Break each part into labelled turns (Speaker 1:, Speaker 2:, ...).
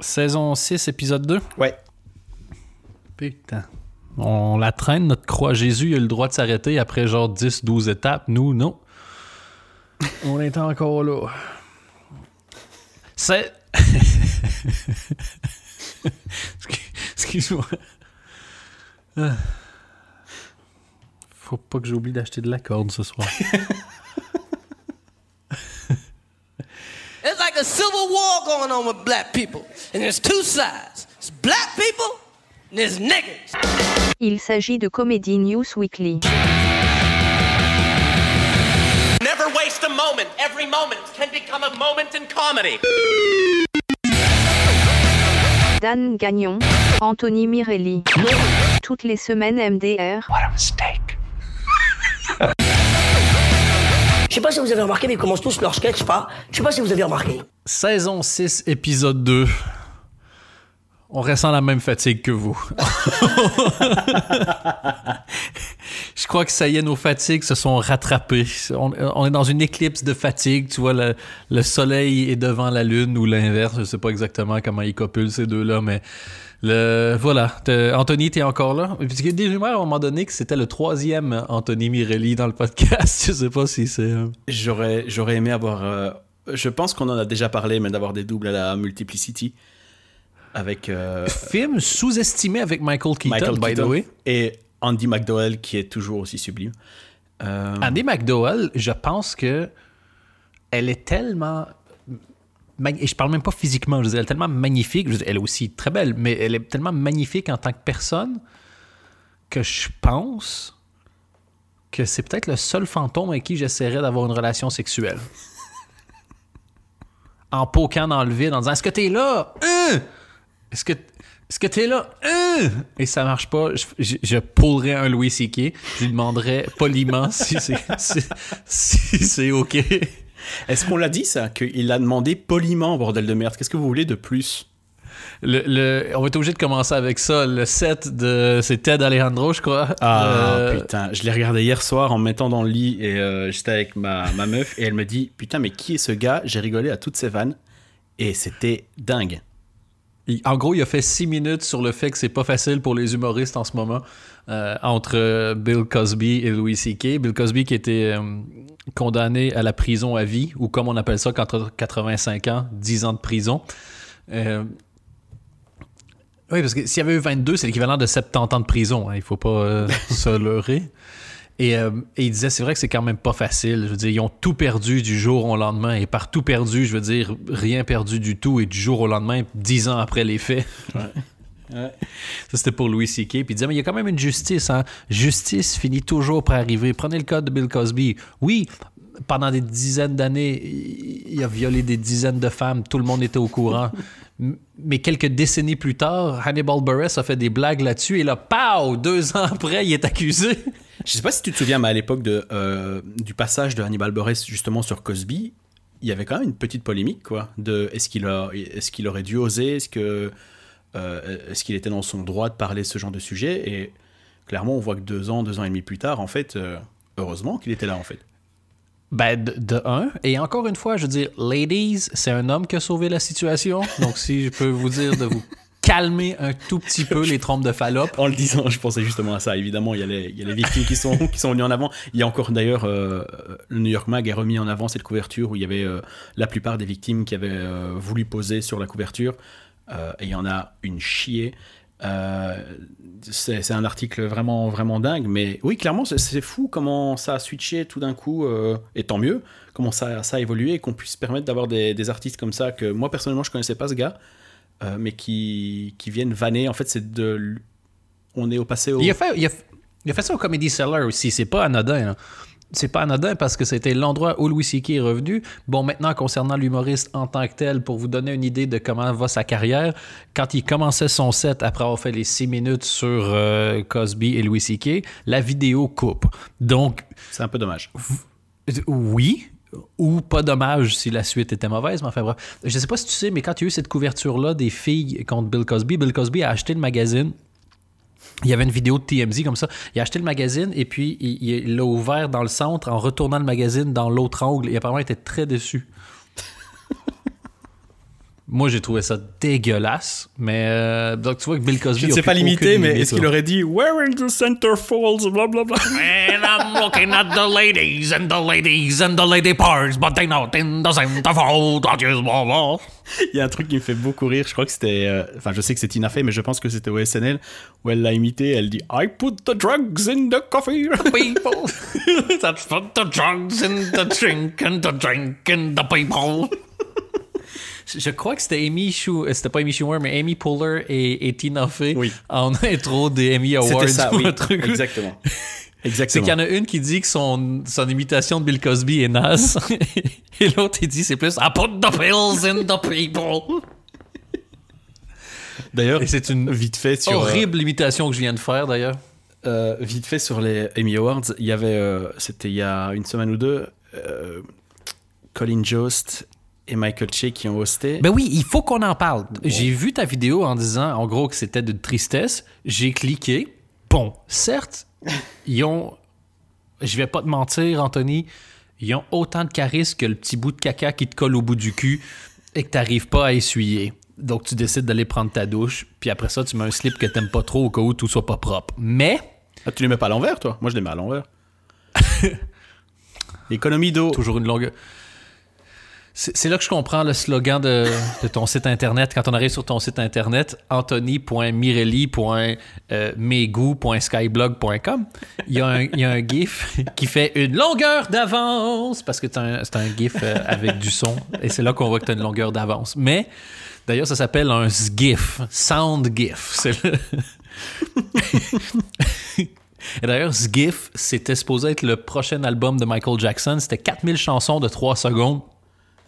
Speaker 1: Saison 6, épisode 2.
Speaker 2: Ouais.
Speaker 1: Putain. On la traîne, notre croix. Jésus il a le droit de s'arrêter après genre 10, 12 étapes. Nous, non. On est encore là. C'est. Excuse-moi. Ah. Faut pas que j'oublie d'acheter de la corde ce soir.
Speaker 3: It's like a civil war going on with black people. And there's two sides. There's black people and there's niggas.
Speaker 4: Il s'agit de Comedy News Weekly.
Speaker 5: Never waste a moment. Every moment can become a moment in comedy.
Speaker 4: Dan Gagnon, Anthony Mirelli. Toutes les semaines MDR.
Speaker 6: Je sais pas si vous avez remarqué, mais ils commencent tous leur sketch pas. Je sais pas si vous avez remarqué.
Speaker 1: Saison 6, épisode 2. On ressent la même fatigue que vous. Je crois que ça y est, nos fatigues se sont rattrapées. On, on est dans une éclipse de fatigue. Tu vois, le, le soleil est devant la lune ou l'inverse. Je sais pas exactement comment ils copulent ces deux-là, mais le, voilà. T'es- Anthony, t'es encore là? Parce a des rumeurs à un moment donné que c'était le troisième Anthony Mirelli dans le podcast. Je sais pas si c'est... euh,
Speaker 2: J'aurais, j'aurais aimé avoir. euh, je pense qu'on en a déjà parlé, mais d'avoir des doubles à la Multiplicity. Avec euh,
Speaker 1: Film sous-estimé avec Michael Keaton,
Speaker 2: Michael
Speaker 1: by
Speaker 2: Keaton
Speaker 1: the way.
Speaker 2: et Andy McDowell, qui est toujours aussi sublime. Euh,
Speaker 1: Andy McDowell, je pense que elle est tellement. Et je parle même pas physiquement, je veux dire, elle est tellement magnifique. Elle est aussi très belle, mais elle est tellement magnifique en tant que personne que je pense que c'est peut-être le seul fantôme avec qui j'essaierais d'avoir une relation sexuelle. En poquant dans le vide, en disant Est-ce que t'es là? Hein? Est-ce que. Est-ce que t'es là? Hein? Et ça marche pas. Je, je, pullerais un Louis C.K. Je lui demanderais poliment si c'est OK.
Speaker 2: Est-ce qu'on l'a dit ça Qu'il a demandé poliment, bordel de merde? Qu'est-ce que vous voulez de plus?
Speaker 1: Le, le- on va être obligé de commencer avec ça. Le set de. C'est Ted Alejandro, je crois.
Speaker 2: Ah
Speaker 1: Euh,
Speaker 2: putain, je l'ai regardé hier soir en me mettant dans le lit et euh, j'étais avec ma, ma meuf et elle me dit Putain, mais qui est ce gars? J'ai rigolé à toutes ses vannes et c'était dingue.
Speaker 1: En gros, il a fait six minutes sur le fait que c'est pas facile pour les humoristes en ce moment euh, entre Bill Cosby et Louis C.K. Bill Cosby qui était euh, condamné à la prison à vie, ou comme on appelle ça, t'as 85 ans, 10 ans de prison. Euh, oui, parce que s'il y avait eu 22, c'est l'équivalent de 70 ans de prison. hein, il faut pas euh, se leurrer. Et, euh, et il disait, c'est vrai que c'est quand même pas facile. Je veux dire, ils ont tout perdu du jour au lendemain. Et par tout perdu, je veux dire, rien perdu du tout. Et du jour au lendemain, dix ans après les faits. Ça, c'était pour Louis C.K. Puis il disait, mais il y a quand même une justice. Hein? Justice finit toujours par arriver. Prenez le cas de Bill Cosby. Oui, pendant des dizaines d'années, il a violé des dizaines de femmes. Tout le monde était au courant. Mais quelques décennies plus tard, Hannibal Buress a fait des blagues là-dessus. Et là, pow! Deux ans après, il est accusé.
Speaker 2: Je sais pas si tu te souviens, mais à l'époque euh, du passage de Hannibal Buress justement sur Cosby, il y avait quand même une petite polémique, quoi. De est-ce qu'il a, est-ce qu'il aurait dû oser, est-ce que, euh, est-ce qu'il était dans son droit de parler ce genre de sujet? Et clairement, on voit que deux ans, deux ans et demi plus tard, en fait, euh, heureusement qu'il était là, en fait.
Speaker 1: Ben, de, de un. Et encore une fois, je veux dire, ladies, c'est un homme qui a sauvé la situation. Donc, si je peux vous dire de vous calmer un tout petit peu les trompes de Fallope.
Speaker 2: En le disant, je pensais justement à ça. Évidemment, il y a les, il y a les victimes qui sont, qui sont venues en avant. Il y a encore d'ailleurs, euh, le New York Mag a remis en avant cette couverture où il y avait euh, la plupart des victimes qui avaient euh, voulu poser sur la couverture. Et il y en a une chier. C'est un article vraiment, vraiment dingue. Mais oui, clairement, c'est- fou comment ça a switché tout d'un coup. et tant mieux, comment ça, ça a évolué et qu'on puisse permettre d'avoir des, des artistes comme ça que moi, personnellement, je connaissais pas ce gars. Euh, mais qui, qui viennent vanner. En fait, c'est de on est au passé au.
Speaker 1: Il a fait, il a, il a fait ça au Comedy Cellar aussi. C'est pas anodin. là. C'est pas anodin parce que c'était l'endroit où Louis C.K. est revenu. Bon, maintenant, concernant l'humoriste en tant que tel, pour vous donner une idée de comment va sa carrière, quand il commençait son set après avoir fait les six minutes sur euh, Cosby et Louis C.K., la vidéo coupe. Donc,
Speaker 2: C'est un peu dommage.
Speaker 1: oui, ou pas dommage si la suite était mauvaise, mais enfin bref. Je sais pas si tu sais, mais quand il y a eu cette couverture-là des filles contre Bill Cosby, Bill Cosby a acheté le magazine. Il y avait une vidéo de TMZ comme ça. Il a acheté le magazine et puis il l'a ouvert dans le centre en retournant le magazine dans l'autre angle. Et apparemment, il était très déçu. Moi, j'ai trouvé ça dégueulasse. Mais euh, donc, tu vois que Bill Cosby.
Speaker 2: Je ne
Speaker 1: a
Speaker 2: sais pas limiter, mais est-ce qu'il aurait dit Where in the center falls, blablabla.
Speaker 1: And I'm looking at the ladies and the ladies and the lady parts, but they not in the centerfold. I just wanna-
Speaker 2: Il y a un truc qui me fait beaucoup rire, je crois que c'était. euh, Enfin, je sais que c'est Tina Fey, mais je pense que c'était au SNL où elle l'a imité. Elle dit I put the drugs in the coffee.
Speaker 1: People that put the drugs in the drink and the drink in the people. Je crois que c'était Amy Schumer, euh, c'était pas Amy Schumer, mais Amy Poehler et, et Tina Fey
Speaker 2: Oui.
Speaker 1: en intro des Emmy Awards.
Speaker 2: C'était ça,
Speaker 1: ou
Speaker 2: oui.
Speaker 1: truc.
Speaker 2: Exactement.
Speaker 1: C'est
Speaker 2: Exactement.
Speaker 1: qu'il y en a une qui dit que son, son imitation de Bill Cosby est naze. et l'autre, il dit c'est plus I put the pills in the people.
Speaker 2: D'ailleurs,
Speaker 1: c'est une
Speaker 2: vite fait sur. euh,
Speaker 1: horrible imitation que je viens de faire d'ailleurs.
Speaker 2: euh, vite fait sur les Emmy Awards, il y avait. euh, c'était il y a une semaine ou deux. Colin Jost et Michael Che qui ont hosté.
Speaker 1: Ben oui, il faut qu'on en parle. J'ai vu ta vidéo en disant, en gros, que c'était de tristesse. J'ai cliqué. Bon, certes, ils ont. Je vais pas te mentir, Anthony. Ils ont autant de charisme que le petit bout de caca qui te colle au bout du cul et que t'arrives pas à essuyer. Donc, tu décides d'aller prendre ta douche. Puis après ça, tu mets un slip que t'aimes pas trop au cas où tout soit pas propre. Mais,
Speaker 2: Ah, tu les mets pas à l'envers, toi? Moi, je les mets à l'envers. L'économie d'eau.
Speaker 1: toujours une longue. C'est là que je comprends le slogan de, ton site internet. Quand on arrive sur ton site internet, anthony.mirelli.megou.skyblog.com, il y, a un, il y a un GIF qui fait une longueur d'avance parce que c'est un, GIF euh, avec du son et c'est là qu'on voit que tu as une longueur d'avance. Mais d'ailleurs, ça s'appelle un SGIF, Sound GIF. Et d'ailleurs, ce GIF, c'était supposé être le prochain album de Michael Jackson. C'était 4000 chansons de 3 secondes.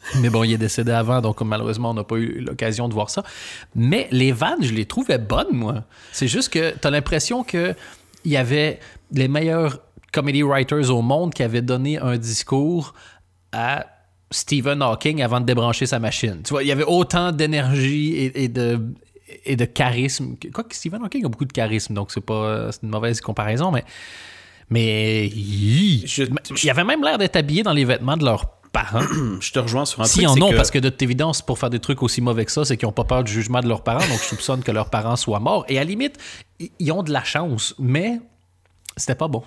Speaker 1: Mais bon, il est décédé avant, donc malheureusement, on n'a pas eu l'occasion de voir ça. Mais les vannes, je les trouvais bonnes, moi. C'est juste que tu as l'impression qu'il y avait les meilleurs comedy writers au monde qui avaient donné un discours à Stephen Hawking avant de débrancher sa machine. Tu vois, il y avait autant d'énergie et, et de et de charisme. Quoi que Stephen Hawking a beaucoup de charisme, donc c'est pas une mauvaise comparaison, mais mais.
Speaker 2: Je-
Speaker 1: il y avait même l'air d'être habillé dans les vêtements de leurs parents.
Speaker 2: Je te rejoins sur un
Speaker 1: S'ils
Speaker 2: truc.
Speaker 1: en
Speaker 2: c'est
Speaker 1: ont,
Speaker 2: que-
Speaker 1: parce que de toute évidence, pour faire des trucs aussi mauvais que ça, c'est qu'ils n'ont pas peur du jugement de leurs parents, donc je soupçonne que leurs parents soient morts. Et à la limite, ils ont de la chance, mais c'était pas bon.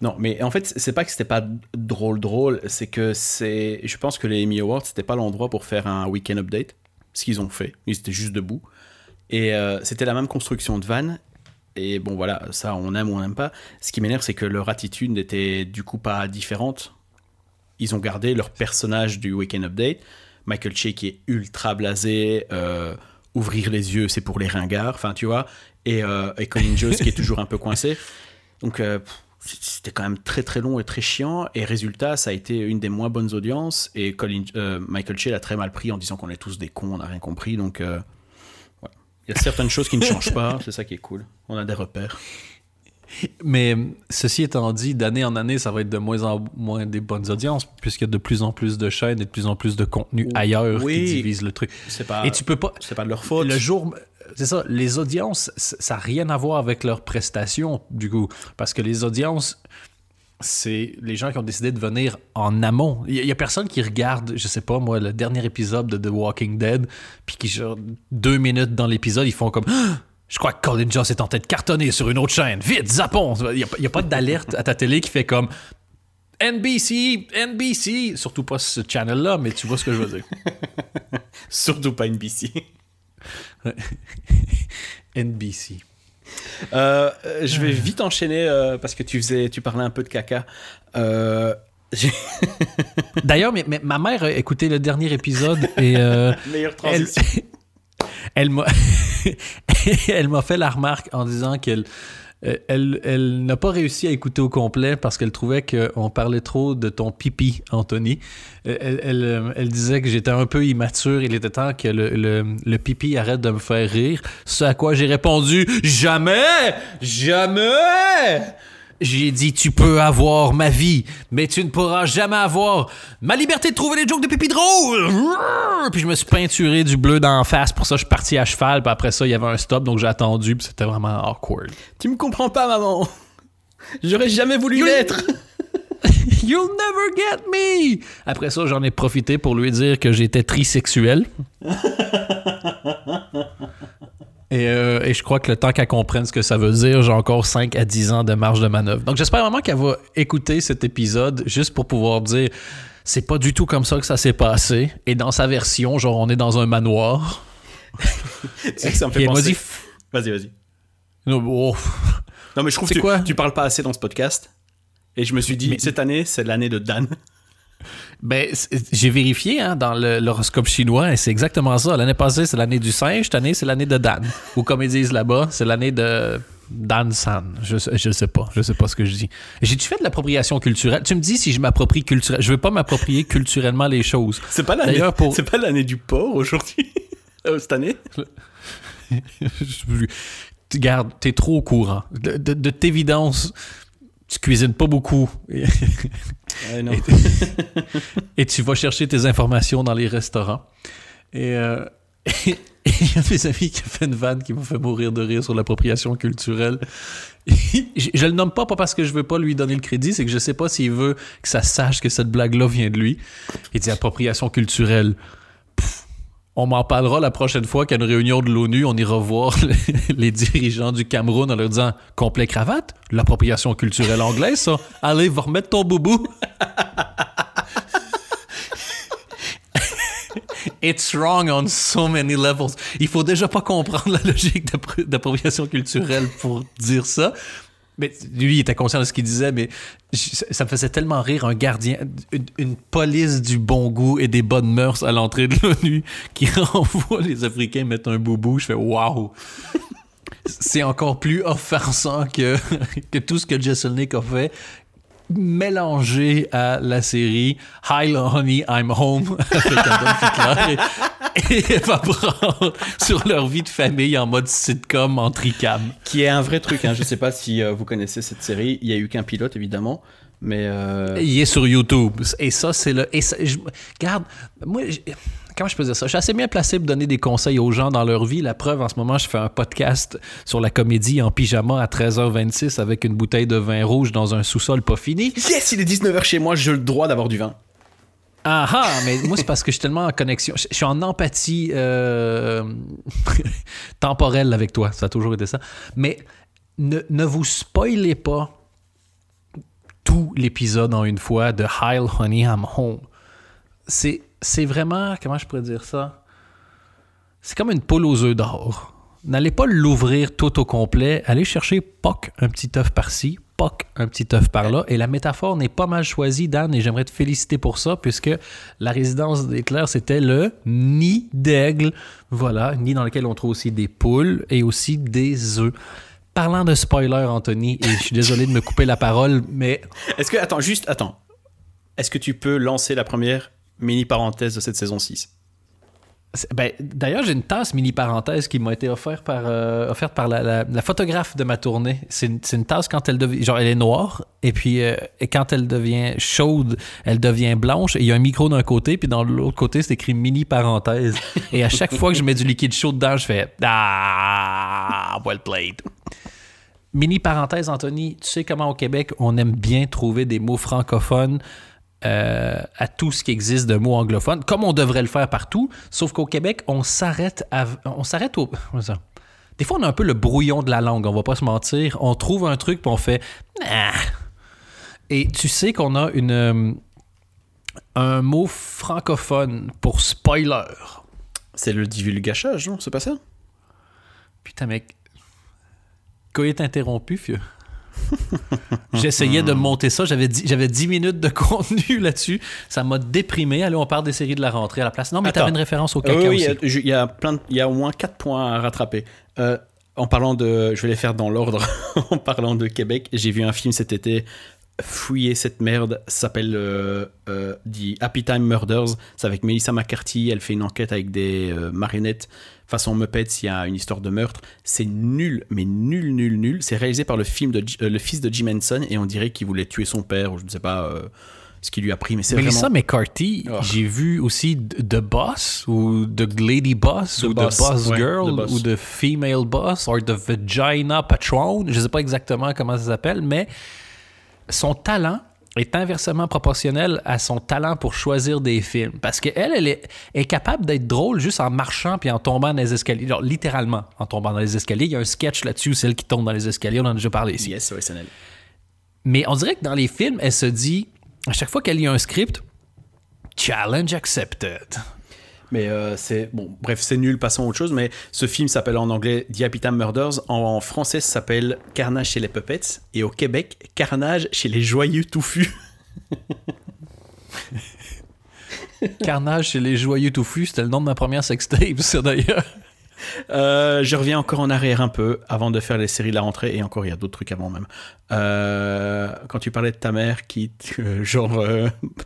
Speaker 2: Non, mais en fait, c'est pas que c'était pas drôle drôle, c'est que c'est. Je pense que les Emmy Awards, c'était pas l'endroit pour faire un week-end update. Ce qu'ils ont fait. Ils étaient juste debout. Et euh, c'était la même construction de van. Et bon, voilà, ça, on aime ou on n'aime pas. Ce qui m'énerve, c'est que leur attitude n'était du coup pas différente. Ils ont gardé leur personnage du week-end update. Michael Che qui est ultra blasé, euh, ouvrir les yeux, c'est pour les ringards, enfin, tu vois. Et, euh, Colin Jost qui est toujours un peu coincé. Donc, euh, c'était quand même très très long et très chiant. Et résultat, ça a été une des moins bonnes audiences. Et Michael Che l'a très mal pris en disant qu'on est tous des cons, on n'a rien compris. Donc, il y a certaines choses qui ne changent pas. C'est ça qui est cool. On a des repères.
Speaker 1: Mais ceci étant dit, d'année en année, ça va être de moins en moins des bonnes audiences, puisqu'il y a de plus en plus de chaînes et de plus en plus de contenu ailleurs
Speaker 2: Oui.
Speaker 1: qui divisent le truc.
Speaker 2: Pas,
Speaker 1: Et tu peux pas.
Speaker 2: c'est pas de leur faute.
Speaker 1: Le jour, c'est ça, les audiences, ça n'a rien à voir avec leurs prestations, du coup. Parce que les audiences, c'est les gens qui ont décidé de venir en amont. Il y, a personne qui regarde, je sais pas moi, le dernier épisode de The Walking Dead, puis qui, genre, deux minutes dans l'épisode, ils font comme. Ah! Je crois que Colin Joss est en train de cartonner sur une autre chaîne. Vite, zappons! Il n'y a, pas d'alerte à ta télé qui fait comme. NBC, NBC, surtout pas ce channel-là, mais tu vois ce que je veux dire.
Speaker 2: Surtout pas NBC.
Speaker 1: NBC.
Speaker 2: Euh, je vais vite enchaîner euh, parce que tu faisais, tu parlais un peu de caca. Euh,
Speaker 1: D'ailleurs, ma mère a écouté le dernier épisode et euh,
Speaker 2: Meilleure transition.
Speaker 1: elle elle m'a fait la remarque en disant qu'elle euh, elle, n'a pas réussi à écouter au complet parce qu'elle trouvait qu'on parlait trop de ton pipi, Anthony. Euh, Elle, elle, euh, elle disait que j'étais un peu immature. Il était temps que le, le, le pipi arrête de me faire rire. Ce à quoi j'ai répondu Jamais Jamais j'ai dit, tu peux avoir ma vie, mais tu ne pourras jamais avoir ma liberté de trouver des jokes de pipi drôles. Puis je me suis peinturé du bleu d'en face. Pour ça, je suis parti à cheval. Puis après ça, il y avait un stop, donc j'ai attendu. Puis c'était vraiment awkward.
Speaker 2: Tu me comprends pas, maman. J'aurais jamais voulu l'être.
Speaker 1: You'll never get me! Après ça, j'en ai profité pour lui dire que j'étais trisexuel. Et, euh, et je crois que le temps qu'elle comprenne ce que ça veut dire, j'ai encore 5 à 10 ans de marge de manœuvre. Donc j'espère vraiment qu'elle va écouter cet épisode juste pour pouvoir dire c'est pas du tout comme ça que ça s'est passé. Et dans sa version, genre on est dans un manoir.
Speaker 2: Tu que ça me fait
Speaker 1: Et
Speaker 2: penser. Vas-y, vas-y.
Speaker 1: Non, oh,
Speaker 2: Non, mais je trouve que tu,
Speaker 1: quoi?
Speaker 2: tu parles pas assez dans ce podcast. Et je me suis dit, cette année, c'est l'année de Dan.
Speaker 1: Ben, j'ai vérifié hein, dans l'horoscope chinois et c'est exactement ça. L'année passée, c'est l'année du singe. Cette année, c'est l'année de Dan. Ou comme ils disent là-bas, c'est l'année de Dan San. Je, je sais pas. Je sais pas ce que je dis. J'ai-tu fait de l'appropriation culturelle? Tu me dis si je m'approprie culturellement. Je veux pas m'approprier culturellement les choses.
Speaker 2: C'est pas l'année.
Speaker 1: D'ailleurs, pour-
Speaker 2: C'est pas l'année du porc aujourd'hui? Euh, cette année?
Speaker 1: tu gardes, t'es trop au courant. De, de, de t'évidence, tu cuisines pas beaucoup. Et-
Speaker 2: Ouais, non.
Speaker 1: et tu vas chercher tes informations dans les restaurants. Et euh, il y a mes amis qui a fait une vanne qui m'a fait mourir de rire sur l'appropriation culturelle. je, je le nomme pas, pas parce que je veux pas lui donner le crédit, c'est que je sais pas s'il veut que ça sache que cette blague-là vient de lui. Il dit appropriation culturelle. On m'en parlera la prochaine fois qu'à une réunion de l'ONU, on ira voir les, dirigeants du Cameroun en leur disant complet cravate, l'appropriation culturelle anglaise, ça? Allez, va remettre ton boubou. It's wrong on so many levels. Il faut déjà pas comprendre la logique d'appro- d'appropriation culturelle pour dire ça. Mais lui, il était conscient de ce qu'il disait, mais ça me faisait tellement rire un gardien, une, police du bon goût et des bonnes mœurs à l'entrée de l'ONU qui renvoie les Africains mettre un boubou. Je fais waouh! C'est encore plus offensant que, que tout ce que Jesselnick a fait mélangé à la série Hi Honey, I'm Home avec Adolf Hitler et, et Eva Braun sur leur vie de famille en mode sitcom en tricam.
Speaker 2: Qui est un vrai truc. Hein. Je sais pas si euh, vous connaissez cette série. Il y a eu qu'un pilote, évidemment. Mais. euh,
Speaker 1: Il est sur YouTube. Et ça, c'est le. Et ça, je- regarde, moi, comment je peux dire ça? Je suis assez bien placé pour donner des conseils aux gens dans leur vie. La preuve, en ce moment, je fais un podcast sur la comédie en pyjama à 13h26 avec une bouteille de vin rouge dans un sous-sol pas fini.
Speaker 2: Yes, il est 19h chez moi, j'ai le droit d'avoir du vin.
Speaker 1: Ah ah, mais moi, c'est parce que je suis tellement en connexion. Je suis en empathie euh, temporelle avec toi. Ça a toujours été ça. Mais ne, ne vous spoilez pas tout l'épisode en une fois de Heil Honey I'm Home. C'est, c'est vraiment, comment je pourrais dire ça? C'est comme une poule aux œufs d'or. N'allez pas l'ouvrir tout au complet. Allez chercher poc, un petit œuf par-ci, poc, un petit œuf par-là. Et la métaphore n'est pas mal choisie, Dan, et j'aimerais te féliciter pour ça, puisque la résidence d'Hitler, c'était le nid d'aigle. Voilà, nid dans lequel on trouve aussi des poules et aussi des œufs. Parlant de spoiler, Anthony, et je suis désolé de me couper la parole, mais
Speaker 2: Est-ce que. Attends, juste, attends. Est-ce que tu peux lancer la première mini parenthèse de cette saison 6
Speaker 1: C'est- Ben, D'ailleurs, j'ai une tasse mini parenthèse qui m'a été offerte par, euh, offerte par la, la- la photographe de ma tournée. C'est une, une tasse quand elle devient. Genre, elle est noire, et puis euh, et quand elle devient chaude, elle devient blanche, et il y a un micro d'un côté, puis dans l'autre côté, c'est écrit mini parenthèse. Et à chaque fois que je mets du liquide chaud dedans, je fais Ah, well played. Mini parenthèse, Anthony, tu sais comment au Québec, on aime bien trouver des mots francophones euh, à tout ce qui existe de mots anglophones, comme on devrait le faire partout, sauf qu'au Québec, on s'arrête à, on s'arrête au... Des fois, on a un peu le brouillon de la langue, on va pas se mentir. On trouve un truc, puis on fait... Ah. Et tu sais qu'on a une, euh, un mot francophone pour spoiler.
Speaker 2: C'est le divulgachage, non C'est pas ça?
Speaker 1: Putain, mec. Il est interrompu, fieu. J'essayais de monter ça. J'avais 10, j'avais 10 minutes de contenu là-dessus. Ça m'a déprimé. Allez, on parle des séries de la rentrée à la place. Non, mais t'avais une référence au
Speaker 2: Euh,
Speaker 1: caca
Speaker 2: oui, il y a- je- il y, a plein de- il y a au moins 4 points à rattraper. Euh, en parlant de. Je vais les faire dans l'ordre. en parlant de Québec, j'ai vu un film cet été. Fouiller cette merde s'appelle euh, euh, The Happy Time Murders. C'est avec Melissa McCarthy. Elle fait une enquête avec des euh, marionnettes façon Muppets. Il y a une histoire de meurtre. C'est nul, mais nul, nul, nul. C'est réalisé par le, film de, euh, le fils de Jim Henson et on dirait qu'il voulait tuer son père ou je ne sais pas ce qu'il lui a pris. Mais c'est
Speaker 1: Melissa
Speaker 2: vraiment.
Speaker 1: McCarthy,
Speaker 2: Oh.
Speaker 1: j'ai vu aussi The Boss ou The Lady Boss
Speaker 2: The
Speaker 1: ou
Speaker 2: Boss,
Speaker 1: The Boss
Speaker 2: ouais,
Speaker 1: Girl
Speaker 2: The Boss.
Speaker 1: ou The Female Boss ou The Vagina Patron. Je sais pas exactement comment ça s'appelle, mais son talent est inversement proportionnelle à son talent pour choisir des films. Parce qu'elle, elle est, est capable d'être drôle juste en marchant puis en tombant dans les escaliers. Genre, littéralement, en tombant dans les escaliers. Il y a un sketch là-dessus, celle qui tombe dans les escaliers. On en a déjà parlé ici.
Speaker 2: Yes, SNL.
Speaker 1: Mais on dirait que dans les films, elle se dit, à chaque fois qu'elle lit un script, challenge accepted.
Speaker 2: Mais euh, c'est bon, bref, c'est nul. Passons à autre chose. Mais ce film s'appelle en anglais Diapitam Murders. En, français, ça s'appelle Carnage chez les Puppets. Et au Québec, Carnage chez les Joyeux Touffus.
Speaker 1: Carnage chez les joyeux touffus, c'était le nom de ma première sextape, d'ailleurs.
Speaker 2: Euh, je reviens encore en arrière un peu avant de faire les séries de la rentrée et encore il y a d'autres trucs avant même. Euh, quand tu parlais de ta mère qui, euh, genre,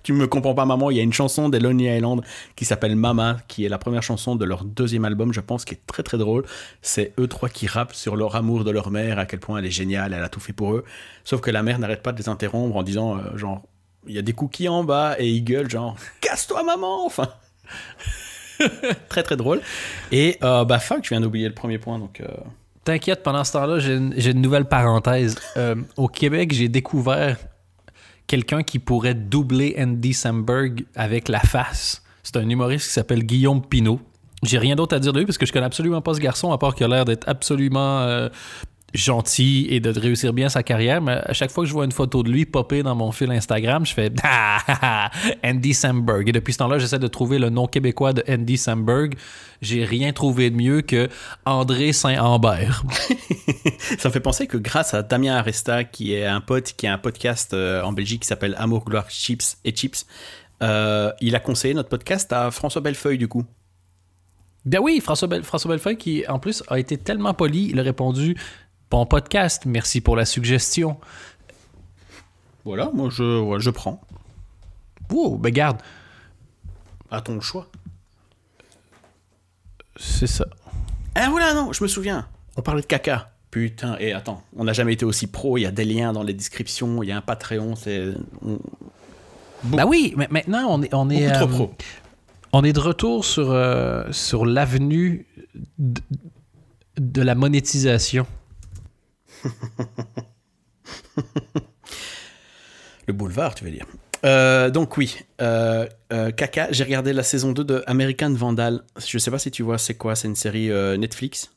Speaker 2: tu me comprends pas maman, il y a une chanson des Lonely Island qui s'appelle Mama, qui est la première chanson de leur deuxième album, je pense, qui est très très drôle. C'est eux trois qui rappent sur leur amour de leur mère, à quel point elle est géniale, elle a tout fait pour eux. Sauf que la mère n'arrête pas de les interrompre en disant, genre, il y a des cookies en bas et ils gueulent genre, casse-toi maman, enfin. très très drôle. Et euh, bah fuck, je viens d'oublier le premier point donc. euh,
Speaker 1: T'inquiète, pendant ce temps-là, j'ai une, nouvelle parenthèse. Euh, au Québec, j'ai découvert quelqu'un qui pourrait doubler Andy Samberg avec la face. C'est un humoriste qui s'appelle Guillaume Pinault. J'ai rien d'autre à dire de lui parce que je connais absolument pas ce garçon, à part qu'il a l'air d'être absolument euh, gentil et de réussir bien sa carrière. Mais à chaque fois que je vois une photo de lui popper dans mon fil Instagram, je fais Ah, ah, ah, Andy Samberg. Et depuis ce temps-là, j'essaie de trouver le nom québécois de Andy Samberg. J'ai rien trouvé de mieux que André Saint-Ambert.
Speaker 2: Ça me fait penser que grâce à Damien Aresta, qui est un pote, qui a un podcast euh, en Belgique qui s'appelle Amour, gloire, chips et chips, euh, il a conseillé notre podcast à François Bellefeuille du coup.
Speaker 1: Ben oui, François, François Bellefeuille, qui en plus a été tellement poli, il a répondu Bon podcast, merci pour la suggestion.
Speaker 2: Voilà, moi je, ouais, je prends.
Speaker 1: Wow, ben garde,
Speaker 2: À ton choix.
Speaker 1: c'est ça.
Speaker 2: Ah voilà, non, je me souviens. On parlait de caca. Putain, et attends, on n'a jamais été aussi pro. Il y a des liens dans les descriptions, il y a un Patreon, c'est. on-
Speaker 1: Ben oui, mais maintenant on est, on est,
Speaker 2: trop
Speaker 1: euh,
Speaker 2: pro.
Speaker 1: on est de retour sur, euh, sur l'avenue de, de la monétisation.
Speaker 2: Le boulevard, tu veux dire. Euh, donc oui, euh, euh, caca, j'ai regardé la saison 2 de American Vandal. Je sais pas si tu vois c'est quoi, c'est une série euh, Netflix?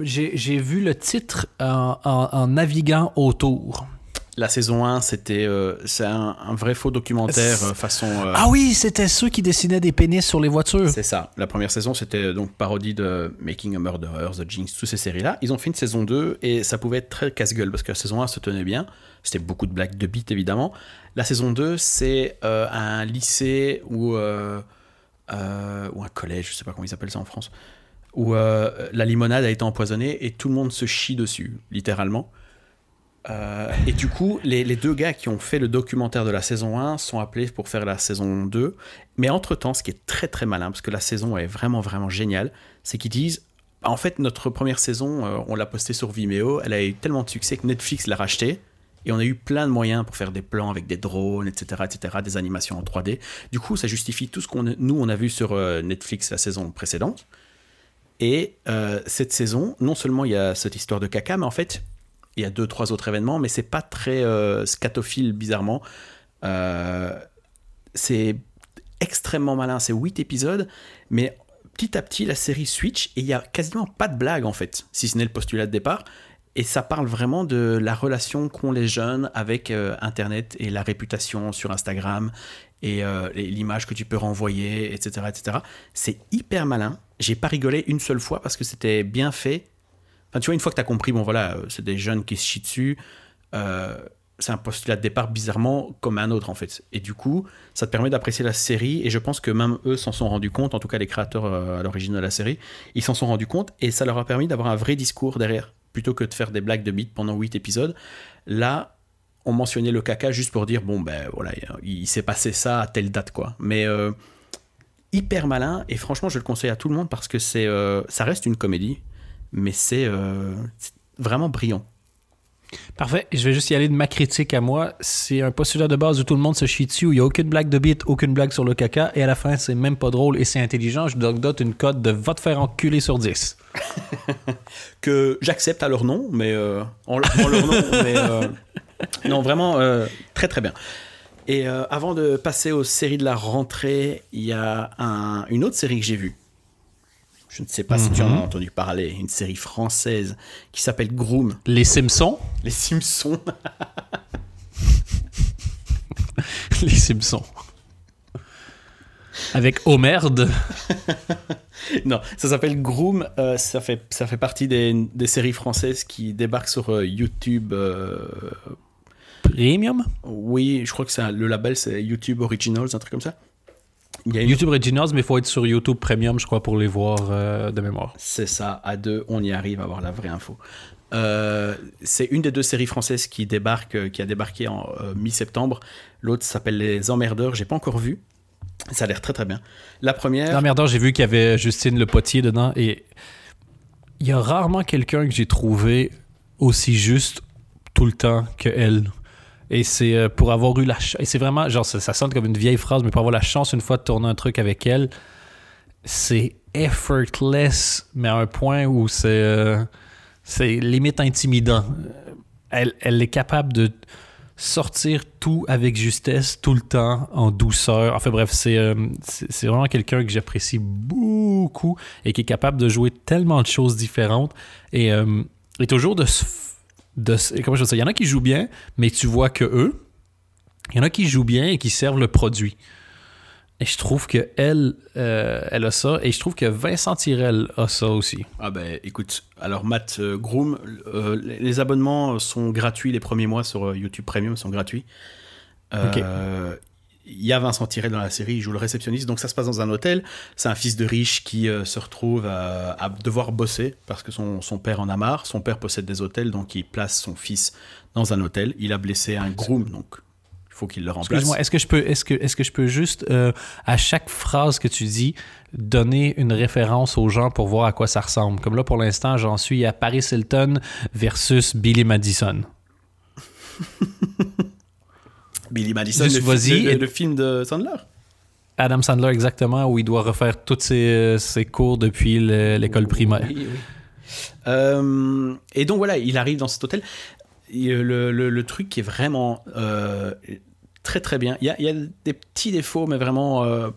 Speaker 1: J'ai vu le titre en naviguant autour.
Speaker 2: La saison 1, c'était euh, c'est un, un vrai faux documentaire euh, façon... euh,
Speaker 1: Ah oui, c'était ceux qui dessinaient des pénis sur les voitures.
Speaker 2: C'est ça. La première saison, c'était donc parodie de Making a Murderer, The Jinx, toutes ces séries-là. Ils ont fait une saison 2 et ça pouvait être très casse-gueule parce que la saison 1 se tenait bien. C'était beaucoup de blagues de beat, évidemment. La saison 2, c'est euh, un lycée ou, ou un collège, je sais pas comment ils appellent ça en France, où la limonade a été empoisonnée et tout le monde se chie dessus, littéralement. Euh, et du coup, les, deux gars qui ont fait le documentaire de la saison 1 sont appelés pour faire la saison 2. Mais entre-temps, ce qui est très très malin, parce que la saison est vraiment vraiment géniale, c'est qu'ils disent, en fait, notre première saison, euh, on l'a postée sur Vimeo, elle a eu tellement de succès que Netflix l'a rachetée. Et on a eu plein de moyens pour faire des plans avec des drones, etc., etc., des animations en 3D. Du coup, ça justifie tout ce qu'on nous on a vu sur euh, Netflix la saison précédente. Et cette saison, non seulement il y a cette histoire de caca, mais en fait, il y a deux, trois autres événements, mais c'est pas très euh, scatophile, bizarrement. Euh, c'est extrêmement malin. C'est huit épisodes, mais petit à petit, la série switch et il y a quasiment pas de blague, en fait, si ce n'est le postulat de départ. Et ça parle vraiment de la relation qu'ont les jeunes avec euh, Internet et la réputation sur Instagram et et l'image que tu peux renvoyer, etc. etc. C'est hyper malin. J'ai pas rigolé une seule fois parce que c'était bien fait. Enfin, tu vois, une fois que tu as compris, bon voilà, euh, c'est des jeunes qui se chient dessus, euh, c'est un postulat de départ bizarrement comme un autre en fait. Et du coup, ça te permet d'apprécier la série et je pense que même eux s'en sont rendus compte, en tout cas les créateurs euh, à l'origine de la série, ils s'en sont rendus compte et ça leur a permis d'avoir un vrai discours derrière, plutôt que de faire des blagues de beat pendant 8 épisodes. Là, on mentionnait le caca juste pour dire, bon ben voilà, il, s'est passé ça à telle date quoi. Mais... hyper malin et franchement je le conseille à tout le monde parce que c'est ça reste une comédie mais c'est euh, c'est vraiment brillant
Speaker 1: Parfait. Je vais juste y aller de ma critique à moi. C'est un postulat de base où tout le monde se chie dessus, où il n'y a aucune blague de beat, aucune blague sur le caca, et à la fin, c'est même pas drôle et c'est intelligent. Je donc dote une cote de va te faire enculer sur 10.
Speaker 2: que j'accepte à leur nom mais euh, en, en leur nom mais euh, non vraiment euh, très très bien Et avant de passer aux séries de la rentrée, il y a un- une autre série que j'ai vue. Je ne sais pas si tu en as entendu parler. Une série française qui s'appelle Groom.
Speaker 1: Les Simpsons.
Speaker 2: Les Simpsons.
Speaker 1: Les Simpsons. Avec Homerde.
Speaker 2: non, ça s'appelle Groom. euh, ça, fait, ça fait partie des, des séries françaises qui débarquent sur euh, YouTube. euh,
Speaker 1: Premium?
Speaker 2: oui, je crois que c'est le label, c'est YouTube Originals, un truc comme ça. Il y a une
Speaker 1: YouTube Originals, mais il faut être sur YouTube Premium, je crois, pour les voir euh, de mémoire.
Speaker 2: C'est ça, à deux, on y arrive à avoir la vraie info. Euh, c'est une des deux séries françaises qui débarque, euh, qui a débarqué en euh, mi-septembre. L'autre s'appelle Les Emmerdeurs. J'ai pas encore vu. Ça a l'air très très bien. La première,
Speaker 1: Dans Merdeur, j'ai vu qu'il y avait Justine Le Potier dedans et il y a rarement quelqu'un que j'ai trouvé aussi juste tout le temps que elle. Et c'est euh, pour avoir eu la chance. Et c'est vraiment, genre, ça, sonne comme une vieille phrase, mais pour avoir la chance une fois de tourner un truc avec elle, c'est effortless, mais à un point où c'est euh, limite intimidant. Elle, elle est capable de sortir tout avec justesse, tout le temps, en douceur. Enfin bref, c'est euh, c'est vraiment quelqu'un que j'apprécie beaucoup et qui est capable de jouer tellement de choses différentes. Et, euh, et toujours de se de comment je veux dire? Il y en a qui jouent bien, mais tu vois que eux. Il y en a qui jouent bien et qui servent le produit. Et je trouve que elle, euh, elle a ça. Et je trouve que Vincent Tirel a ça aussi.
Speaker 2: ah ben écoute, alors Matt euh, Groom, euh, les abonnements sont gratuits, les premiers mois sur YouTube Premium sont gratuits. Il y a Vincent Tirel dans la série, il joue le réceptionniste, donc ça se passe dans un hôtel. C'est un fils de riche qui euh, se retrouve à, à devoir bosser parce que son, son père en a marre. Son père possède des hôtels, donc il place son fils dans un hôtel. Il a blessé un groom, donc il faut qu'il le remplace.
Speaker 1: Excuse-moi, est-ce que je peux, est-ce que, est-ce que je peux juste, euh, à chaque phrase que tu dis, donner une référence aux gens pour voir à quoi ça ressemble? Comme là, pour l'instant, j'en suis à Paris Hilton versus Billy Madison.
Speaker 2: Billy Madison,
Speaker 1: Juste
Speaker 2: le, le-
Speaker 1: et-
Speaker 2: le film de Sandler.
Speaker 1: Adam Sandler, exactement, où il doit refaire tous ses, ses cours depuis le- l'école primaire.
Speaker 2: Oui, oui. Euh, et donc voilà, il arrive dans cet hôtel. Euh, le, le- le truc qui est vraiment euh, très très bien. Il y a, il y a des petits défauts, mais vraiment, euh,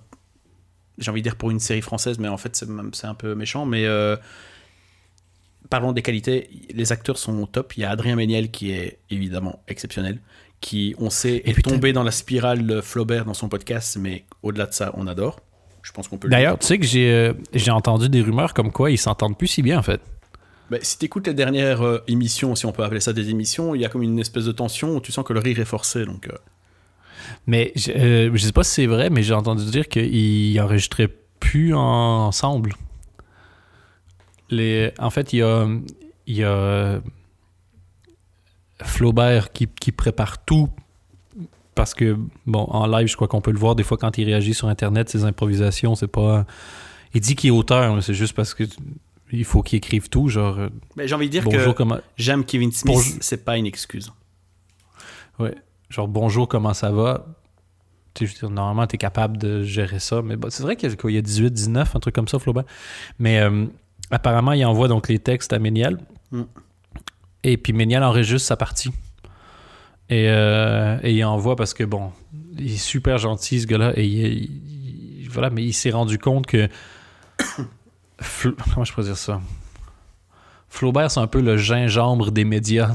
Speaker 2: j'ai envie de dire pour une série française, mais en fait c'est un peu méchant. Mais parlons des qualités, les acteurs sont au top. Il y a Adrien Méniel qui est évidemment exceptionnel, qui on sait est tombé dans la spirale de Flaubert dans son podcast, mais au-delà de ça, on adore. Je pense qu'on peut. le
Speaker 1: D'ailleurs, tu sais que j'ai, euh, j'ai entendu des rumeurs comme quoi ils s'entendent plus si bien, en fait.
Speaker 2: Bah, si tu écoutes les dernières euh, émissions, si on peut appeler ça des émissions, il y a comme une espèce de tension où tu sens que le rire est forcé. Donc, euh,
Speaker 1: Mais je, je sais pas si c'est vrai, mais j'ai entendu dire qu'ils enregistraient plus ensemble. Les, en fait, il y a, y a Flaubert qui, qui prépare tout parce que, bon, en live, je crois qu'on peut le voir des fois quand il réagit sur Internet, ses improvisations, c'est pas. Il dit qu'il est auteur, mais c'est juste parce que il faut qu'il écrive tout, genre. euh,
Speaker 2: mais j'ai envie de dire
Speaker 1: bonjour,
Speaker 2: que
Speaker 1: comment.
Speaker 2: j'aime Kevin Smith,
Speaker 1: Bonjour.
Speaker 2: c'est pas une excuse.
Speaker 1: Ouais. Genre, bonjour, comment ça va? Tu sais, je veux dire, normalement, tu es capable de gérer ça. Mais bon, c'est vrai qu'il y a 18, 19, un truc comme ça, Flaubert. Mais euh, apparemment, il envoie donc les textes à Méniel.
Speaker 2: Mm.
Speaker 1: Et puis Méniel enregistre sa partie. Et, euh, et il envoie parce que, bon, il est super gentil, ce gars-là. Et il, il- voilà, mais il s'est rendu compte que. Comment je peux dire ça? Flaubert, c'est un peu le gingembre des médias.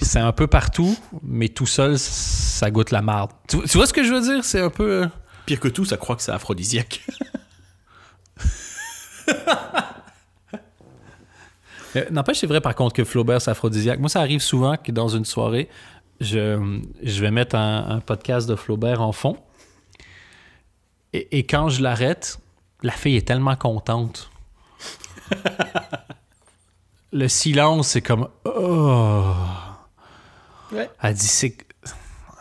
Speaker 1: C'est un peu partout, mais tout seul, ça goûte la marde. Tu, tu vois ce que je veux dire? C'est un peu. euh,
Speaker 2: Pire que tout, ça croit que c'est aphrodisiaque.
Speaker 1: Euh, N'empêche, c'est vrai par contre que Flaubert, c'est aphrodisiaque. Moi, ça arrive souvent que dans une soirée, je, je vais mettre un, un podcast de Flaubert en fond. Et, et quand je l'arrête, la fille est tellement contente. Le silence, c'est comme. Oh.
Speaker 2: Ouais.
Speaker 1: Elle dit c'est.